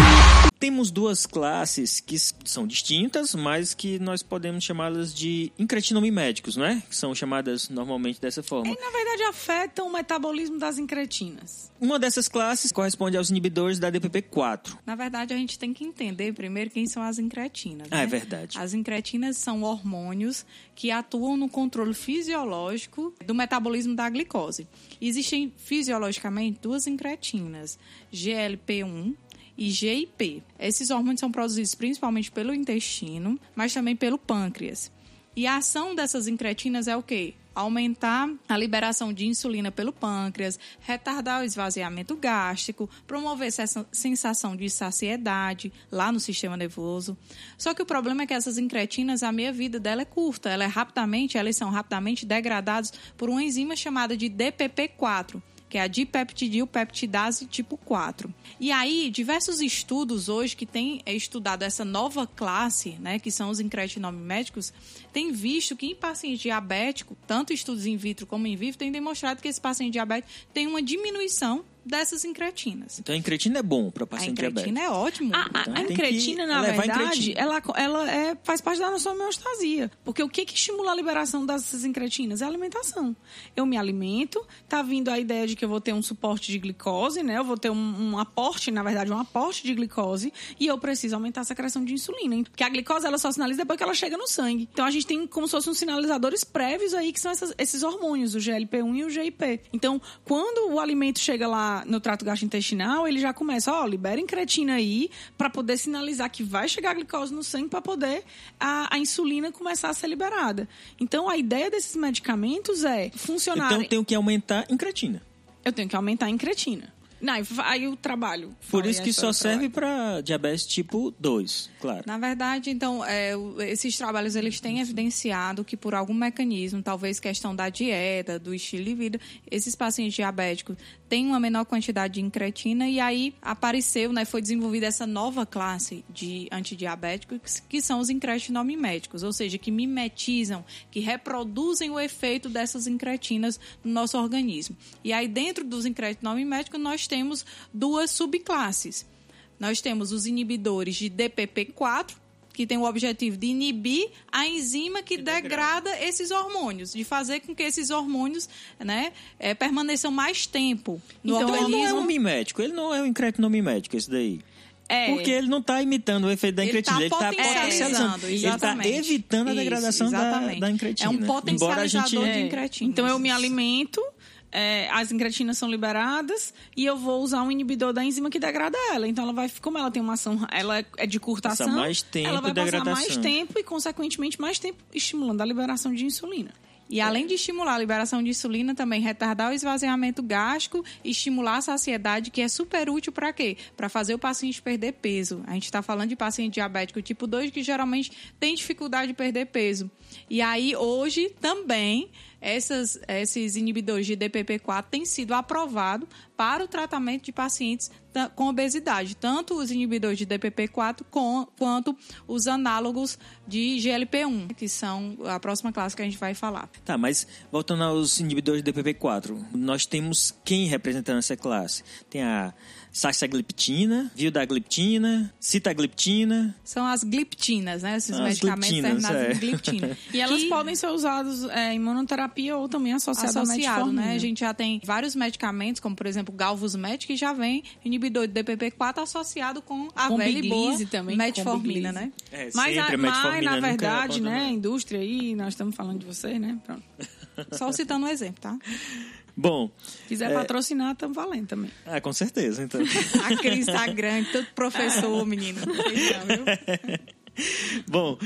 Temos duas classes que são distintas, mas que nós podemos chamá-las de incretinomimédicos, não é? Que são chamadas normalmente dessa forma. E, na verdade, afetam o metabolismo das incretinas. Uma dessas classes corresponde aos inibidores da DPP-4. Na verdade, a gente tem que entender primeiro quem são as incretinas. Ah, né? é verdade. As incretinas são hormônios que atuam no controle fisiológico do metabolismo da glicose. Existem fisiologicamente duas incretinas, GLP-1 e GIP. Esses hormônios são produzidos principalmente pelo intestino, mas também pelo pâncreas. E a ação dessas incretinas é o quê? Aumentar a liberação de insulina pelo pâncreas, retardar o esvaziamento gástrico, promover essa sensação de saciedade lá no sistema nervoso. Só que o problema é que essas incretinas, a meia vida dela é curta, ela é rapidamente, elas são rapidamente degradadas por uma enzima chamada de DPP4 que é a dipeptidilpeptidase tipo 4. E aí, diversos estudos hoje que têm estudado essa nova classe, né, que são os incretinômicos, têm visto que em paciente diabético, tanto estudos in vitro como in vivo, têm demonstrado que esse paciente diabético tem uma diminuição dessas incretinas. Então a incretina é bom para paciente diabético. A incretina é ótimo. A, a, Então, a incretina, na verdade, incretina. ela, ela é, faz parte da nossa homeostasia. Porque o que, que estimula a liberação dessas incretinas? É a alimentação. Eu me alimento, tá vindo a ideia de que eu vou ter um suporte de glicose, né? Eu vou ter um, um aporte, na verdade, um aporte de glicose e eu preciso aumentar a secreção de insulina. Porque a glicose, ela só sinaliza depois que ela chega no sangue. Então a gente tem como se fossem uns sinalizadores prévios aí, que são essas- esses hormônios, o GLP-1 e o GIP. Então, quando o alimento chega lá no trato gastrointestinal, ele já começa, ó, libera incretina aí para poder sinalizar que vai chegar a glicose no sangue para poder a, a insulina começar a ser liberada. Então, a ideia desses medicamentos é funcionar. Então tenho que aumentar incretina. Eu tenho que aumentar a incretina. Não, aí- o trabalho. Por isso que só história do serve para diabetes tipo 2, claro. Na verdade, então, é, esses trabalhos eles têm evidenciado que por algum mecanismo, talvez questão da dieta, do estilo de vida, esses pacientes diabéticos têm uma menor quantidade de incretina e aí apareceu, né, foi desenvolvida essa nova classe de antidiabéticos que são os incretinomiméticos, ou seja, que mimetizam, que reproduzem o efeito dessas incretinas no nosso organismo. E aí dentro dos incretinomiméticos nós temos duas subclasses. Nós temos os inibidores de DPP4, que tem o objetivo de inibir a enzima que, degrada. esses hormônios, de fazer com que esses hormônios né, eh, permaneçam mais tempo no então ele organismo. não é um mimético, ele não é um incretinamimético esse daí. É. Porque ele não está imitando o efeito da Ele incretina, tá ele está potencializando. Ele está exatamente. evitando a Isso, degradação da, exatamente. da incretina. É um potencializador gente... de incretinas. Então eu me alimento, é, as incretinas são liberadas e eu vou usar um inibidor da enzima que degrada ela. Então ela vai, como ela tem uma ação, ela é de curta Passa ação, mais tempo ela vai passar mais tempo e consequentemente mais tempo estimulando a liberação de insulina. E além de estimular a liberação de insulina, também retardar o esvaziamento gástrico e estimular a saciedade, que é super útil para quê? Para fazer o paciente perder peso. A gente está falando de paciente diabético tipo 2 que geralmente tem dificuldade de perder peso. E aí, hoje, também, essas, esses inibidores de DPP-4 têm sido aprovados para o tratamento de pacientes com obesidade. Tanto os inibidores de DPP-4 com- quanto os análogos de GLP-1, que são a próxima classe que a gente vai falar. Tá, mas voltando aos inibidores de DPP4, nós temos quem representando essa classe? Tem a saxagliptina, vildagliptina, citagliptina. São as gliptinas, né? Esses As medicamentos gliptinas, terminados é. em gliptina. [LAUGHS] E elas Que- podem ser usadas é, em terapia ou também associado, associado, à metformina. né? A gente já tem vários medicamentos, como por exemplo Galvusmed, que já vem inibidor de DPP-4 associado com a com velha e boa também. metformina, né? É, Mas, a, mas na verdade, né, a indústria aí, nós estamos falando de vocês, né? Pronto. [LAUGHS] Só citando um exemplo, tá? Bom, Quiser É. patrocinar, estamos valendo também. ah, com certeza, então. [LAUGHS] A Cris tá grande, todo professor, menino. Não, viu? [LAUGHS] Bom,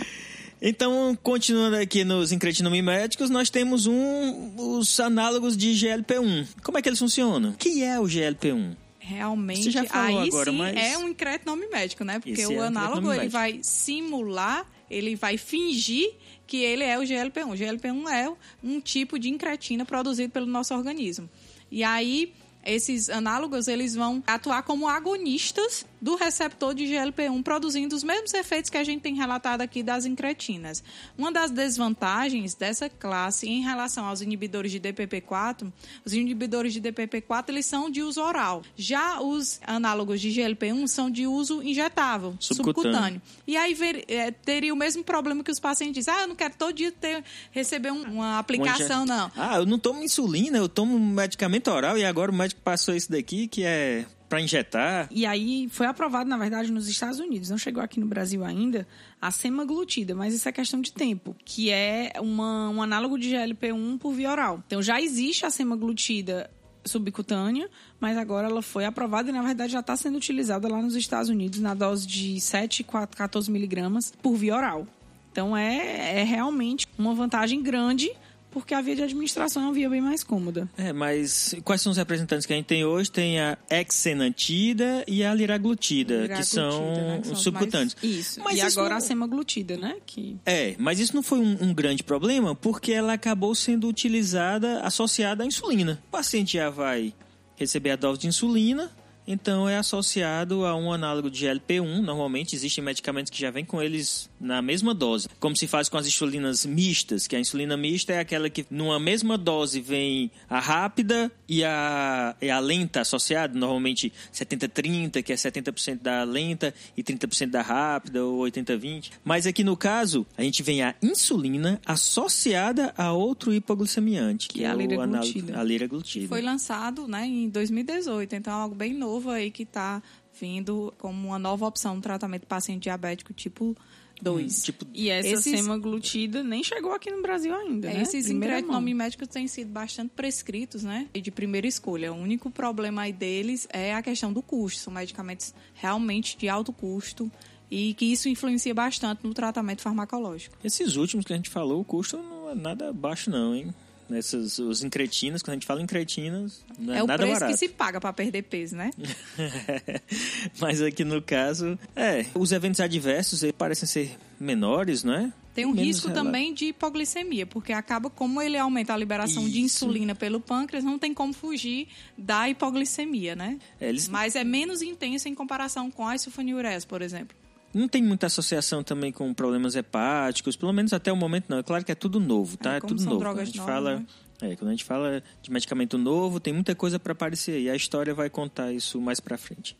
então, continuando aqui nos incretinomiméticos, nós temos um, os análogos de GLP-1. Como é que eles funcionam? O que é o GLP-1? Realmente, Você já falou aí agora, sim mas- é um incretinome médico, né? Porque Esse é o um análogo ele vai simular, ele vai fingir que ele é o GLP-1. O GLP-1 é um tipo de incretina produzido pelo nosso organismo. E aí esses análogos eles vão atuar como agonistas do receptor de GLP-1, produzindo os mesmos efeitos que a gente tem relatado aqui das incretinas. Uma das desvantagens dessa classe em relação aos inibidores de DPP-4, os inibidores de DPP-4 eles são de uso oral. Já os análogos de GLP-1 são de uso injetável, Subcutâneo. subcutâneo. E aí ver- eh, teria o mesmo problema que os pacientes dizem, ah, eu não quero todo dia ter, receber um- uma aplicação, não. Ah, eu não tomo insulina, eu tomo um medicamento oral e agora o médico passou isso daqui que é para injetar. E aí foi aprovado, na verdade, nos Estados Unidos. Não chegou aqui no Brasil ainda a semaglutida, mas isso é questão de tempo, que é uma, um análogo de GLP-1 por via oral. Então já existe a semaglutida subcutânea, mas agora ela foi aprovada e, na verdade, já está sendo utilizada lá nos Estados Unidos na dose de 7, 4, 14 miligramas por via oral. Então é, é realmente uma vantagem grande, porque a via de administração é uma via bem mais cômoda. É, mas quais são os representantes que a gente tem hoje? Tem a exenantida e a liraglutida, que são, Liraglutida, né, que são os subcutâneos. Isso. Mas e isso agora não- a semaglutida, né? Que É, mas isso não foi um, um grande problema porque ela acabou sendo utilizada associada à insulina. O paciente já vai receber a dose de insulina, então é associado a um análogo de GLP-1. Normalmente existem medicamentos que já vêm com eles na mesma dose, como se faz com as insulinas mistas, que a insulina mista é aquela que numa mesma dose vem a rápida e a, e a lenta associada, normalmente 70-30, que é 70% da lenta e 30% da rápida, ou 80-20. Mas aqui no caso, a gente vem a insulina associada a outro hipoglicemiante, que, Que é a o liraglutida. análogo- a liraglutida. Foi lançado né, em 2018, então é algo bem novo aí que está vindo como uma nova opção no tratamento do paciente diabético tipo 2. Tipo, E essa Esses- semaglutida nem chegou aqui no Brasil ainda, É, né? Esses mão. incretinomédicos têm sido bastante prescritos, né? E de primeira escolha. O único problema aí deles é a questão do custo. São medicamentos realmente de alto custo e que isso influencia bastante no tratamento farmacológico. Esses últimos que a gente falou, o custo não é nada baixo não, hein? Nessas, os incretinas, quando a gente fala incretinas, não é, É, o nada preço barato. que se paga para perder peso, né? [LAUGHS] Mas aqui no caso, é, os eventos adversos parecem ser menores, não é? Tem um Menos risco relato. também de hipoglicemia, porque acaba como ele aumenta a liberação de Isso. insulina pelo pâncreas, não tem como fugir da hipoglicemia, né? É, eles Mas é menos intenso em comparação com a sulfonilureas, por exemplo. Não tem muita associação também com problemas hepáticos, pelo menos até o momento não. É claro que é tudo novo, tá? É, É, tudo são novo. drogas quando a gente novas, fala, né? é, quando a gente fala de medicamento novo, tem muita coisa para aparecer e a história vai contar isso mais para frente.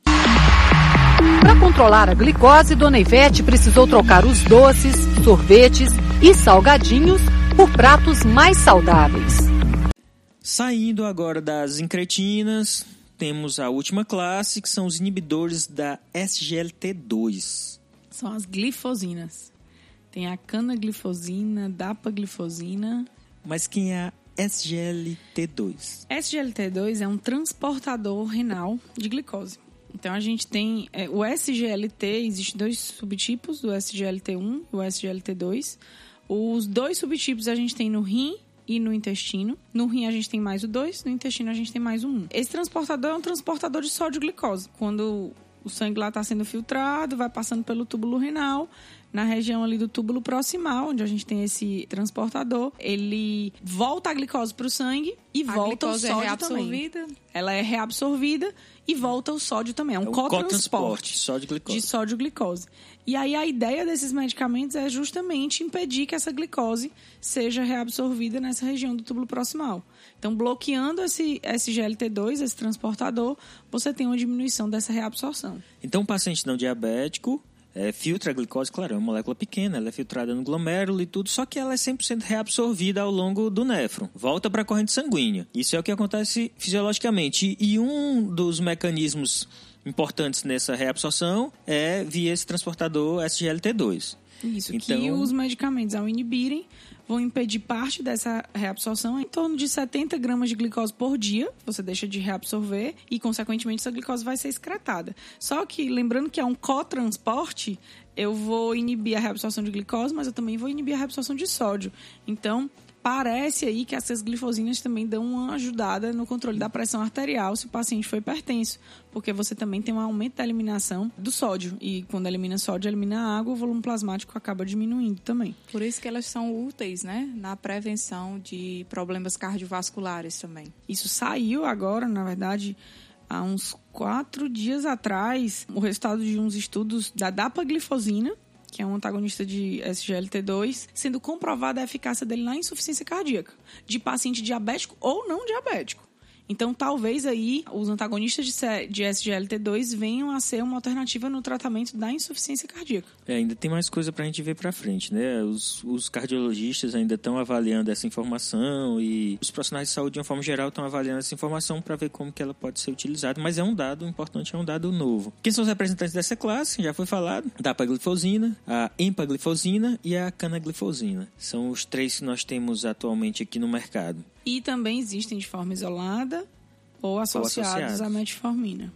Para controlar a glicose, Dona Ivete precisou trocar os doces, sorvetes e salgadinhos por pratos mais saudáveis. Saindo agora das incretinas, temos a última classe, que são os inibidores da SGLT2. São as glifosinas. Tem a canaglifosina, dapaglifosina. Mas quem é a SGLT2? SGLT2 é um transportador renal de glicose. Então a gente tem é, o SGLT, existem dois subtipos do SGLT1 e o SGLT2. Os dois subtipos a gente tem no rim e no intestino. No rim a gente tem mais o 2, no intestino a gente tem mais o 1. Esse transportador é um transportador de sódio-glicose. Quando o sangue lá está sendo filtrado, vai passando pelo túbulo renal, na região ali do túbulo proximal, onde a gente tem esse transportador, ele volta a glicose para o sangue e A volta o é sódio também. reabsorvida. Ela é reabsorvida e volta o sódio também. É um É cotransporte cotransporte, sódio glicose. de sódio glicose. E aí a ideia desses medicamentos é justamente impedir que essa glicose seja reabsorvida nessa região do túbulo proximal. Então, bloqueando esse SGLT2, esse transportador, você tem uma diminuição dessa reabsorção. Então, o paciente não diabético, é, filtra a glicose, claro, é uma molécula pequena, ela é filtrada no glomérulo e tudo, só que ela é 100% reabsorvida ao longo do néfron, volta para a corrente sanguínea. Isso é o que acontece fisiologicamente. E um dos mecanismos importantes nessa reabsorção é via esse transportador SGLT2. Isso, Então- que os medicamentos, ao inibirem, vão impedir parte dessa reabsorção em torno de 70 gramas de glicose por dia. Você deixa de reabsorver e, consequentemente, essa glicose vai ser excretada. Só que, lembrando que é um cotransporte, eu vou inibir a reabsorção de glicose, mas eu também vou inibir a reabsorção de sódio. Então, parece aí que essas glifosinas também dão uma ajudada no controle da pressão arterial se o paciente for hipertenso, porque você também tem um aumento da eliminação do sódio. E quando elimina sódio, elimina água, o volume plasmático acaba diminuindo também. Por isso que elas são úteis, né? Na prevenção de problemas cardiovasculares também. Isso saiu agora, na verdade, há uns quatro dias atrás, o resultado de uns estudos da dapaglifosina, que é um antagonista de SGLT2, sendo comprovada a eficácia dele na insuficiência cardíaca, de paciente diabético ou não diabético. Então, talvez aí os antagonistas de C- de SGLT2 venham a ser uma alternativa no tratamento da insuficiência cardíaca. É, ainda tem mais coisa pra gente ver pra frente, né? Os, os cardiologistas ainda estão avaliando essa informação e os profissionais de saúde, de uma forma geral, estão avaliando essa informação para ver como que ela pode ser utilizada. Mas é um dado importante, é um dado novo. Quem são os representantes dessa classe? Já foi falado. Dapaglifosina, a empaglifosina e a canaglifosina. São os três que nós temos atualmente aqui no mercado. E também existem de forma isolada ou associados, associados. à metformina.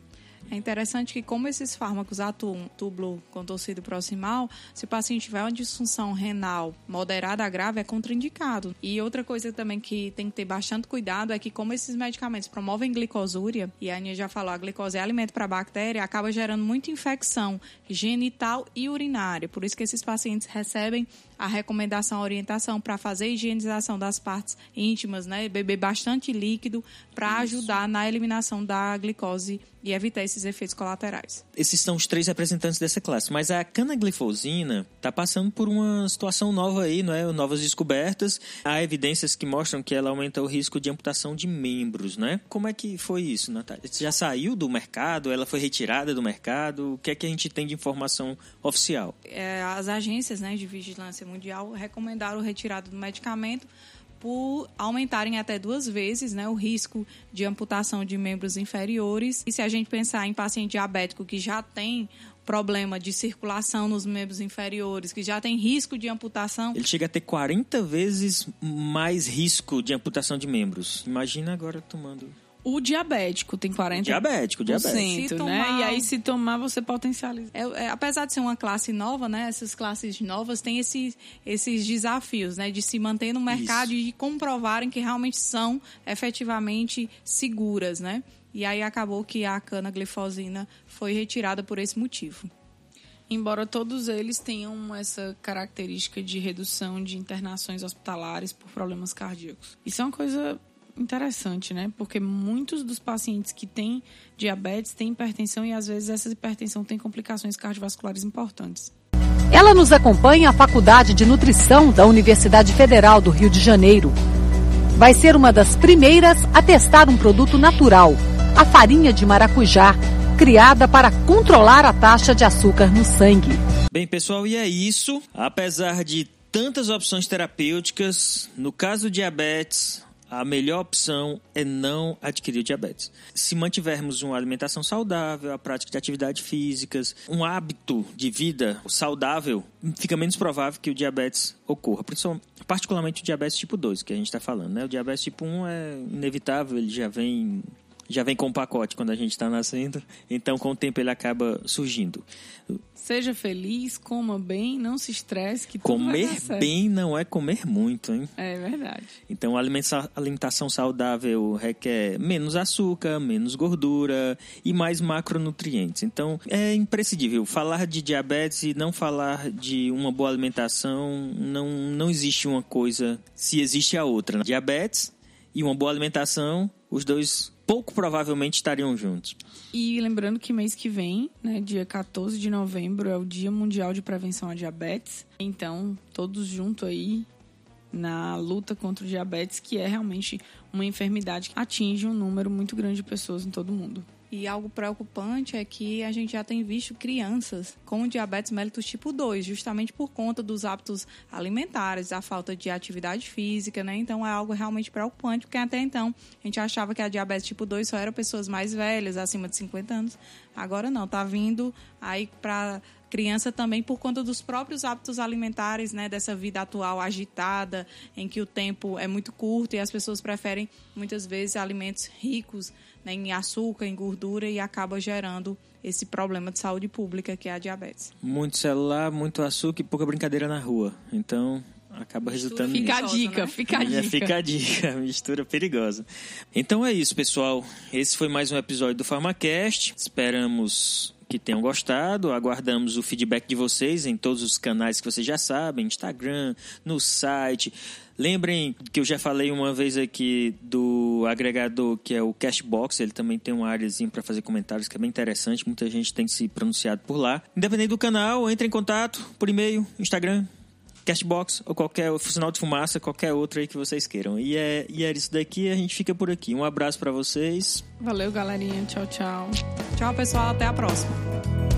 É interessante que, como esses fármacos atuam túbulo contorcido proximal, se o paciente tiver uma disfunção renal moderada a grave, é contraindicado. E outra coisa também que tem que ter bastante cuidado é que, como esses medicamentos promovem glicosúria, e a Aninha já falou, a glicose é alimento para bactéria, acaba gerando muita infecção genital e urinária. Por isso que esses pacientes recebem a recomendação, a orientação para fazer a higienização das partes íntimas, né? Beber bastante líquido para ajudar na eliminação da glicose e evitar esses efeitos colaterais. Esses são os três representantes dessa classe. Mas a canaglifosina está passando por uma situação nova aí, não é? Novas descobertas. Há evidências que mostram que ela aumenta o risco de amputação de membros, né? Como é que foi isso, Natália? Já saiu do mercado? Ela foi retirada do mercado? O que é que a gente tem de informação oficial? É, as agências né, de vigilância mundial recomendaram a retirada do medicamento por aumentarem até duas vezes né, o risco de amputação de membros inferiores. E se a gente pensar em paciente diabético que já tem problema de circulação nos membros inferiores, que já tem risco de amputação, Ele chega a ter 40 vezes mais risco de amputação de membros. Imagina agora tomando. O diabético tem 40%, Diabético, diabético. Se né? tomar- E aí, se tomar, você potencializa. É, é, apesar de ser uma classe nova, né, essas classes novas têm esse, esses desafios, né, de se manter no mercado e de comprovarem que realmente são efetivamente seguras, né? E aí acabou que a canaglifosina foi retirada por esse motivo. Embora todos eles tenham essa característica de redução de internações hospitalares por problemas cardíacos. Isso é uma coisa interessante, né? Porque muitos dos pacientes que têm diabetes têm hipertensão e às vezes essa hipertensão tem complicações cardiovasculares importantes. Ela nos acompanha à Faculdade de Nutrição da Universidade Federal do Rio de Janeiro. Vai ser uma das primeiras a testar um produto natural, a farinha de maracujá, criada para controlar a taxa de açúcar no sangue. Bem, pessoal, e é isso. Apesar de tantas opções terapêuticas, no caso do diabetes, a melhor opção é não adquirir diabetes. Se mantivermos uma alimentação saudável, a prática de atividades físicas, um hábito de vida saudável, fica menos provável que o diabetes ocorra. Particularmente o diabetes tipo 2, que a gente está falando. Né? O diabetes tipo 1 é inevitável, ele já vem já vem com o pacote quando a gente está nascendo, então com o tempo ele acaba surgindo. Seja feliz, coma bem, não se estresse, que Comer bem não é comer muito, hein? É verdade. Então, a alimenta- alimentação saudável requer menos açúcar, menos gordura e mais macronutrientes. Então, é imprescindível. Falar de diabetes e não falar de uma boa alimentação, não, não existe uma coisa se existe a outra. Diabetes e uma boa alimentação, os dois pouco provavelmente estariam juntos. E lembrando que mês que vem, né, dia 14 de novembro, é o Dia Mundial de Prevenção à Diabetes. Então, todos juntos aí na luta contra o diabetes, que é realmente uma enfermidade que atinge um número muito grande de pessoas em todo o mundo. E algo preocupante é que a gente já tem visto crianças com diabetes mellitus tipo 2, justamente por conta dos hábitos alimentares, da falta de atividade física, né? Então é algo realmente preocupante, porque até então a gente achava que a diabetes tipo 2 só era pessoas mais velhas, acima de 50 anos. Agora não, tá vindo aí para criança também por conta dos próprios hábitos alimentares, né, dessa vida atual agitada, em que o tempo é muito curto e as pessoas preferem muitas vezes alimentos ricos né, em açúcar, em gordura e acaba gerando esse problema de saúde pública que é a diabetes. Muito celular, muito açúcar e pouca brincadeira na rua. Então, acaba resultando Fica a dica, né? fica a É, dica. Fica a dica, [LAUGHS] mistura perigosa. Então é isso, pessoal. Esse foi mais um episódio do PharmaCast. Esperamos que tenham gostado. Aguardamos o feedback de vocês em todos os canais que vocês já sabem, Instagram, no site. Lembrem que eu já falei uma vez aqui do agregador que é o Cashbox, ele também tem uma áreazinha para fazer comentários que é bem interessante, muita gente tem se pronunciado por lá. Independente do canal, entre em contato por e-mail, Instagram, Cashbox ou qualquer sinal de fumaça, qualquer outro aí que vocês queiram. E é, e é isso daqui, a gente fica por aqui. Um abraço para vocês. Valeu, galerinha. Tchau, tchau. Tchau, pessoal, até a próxima.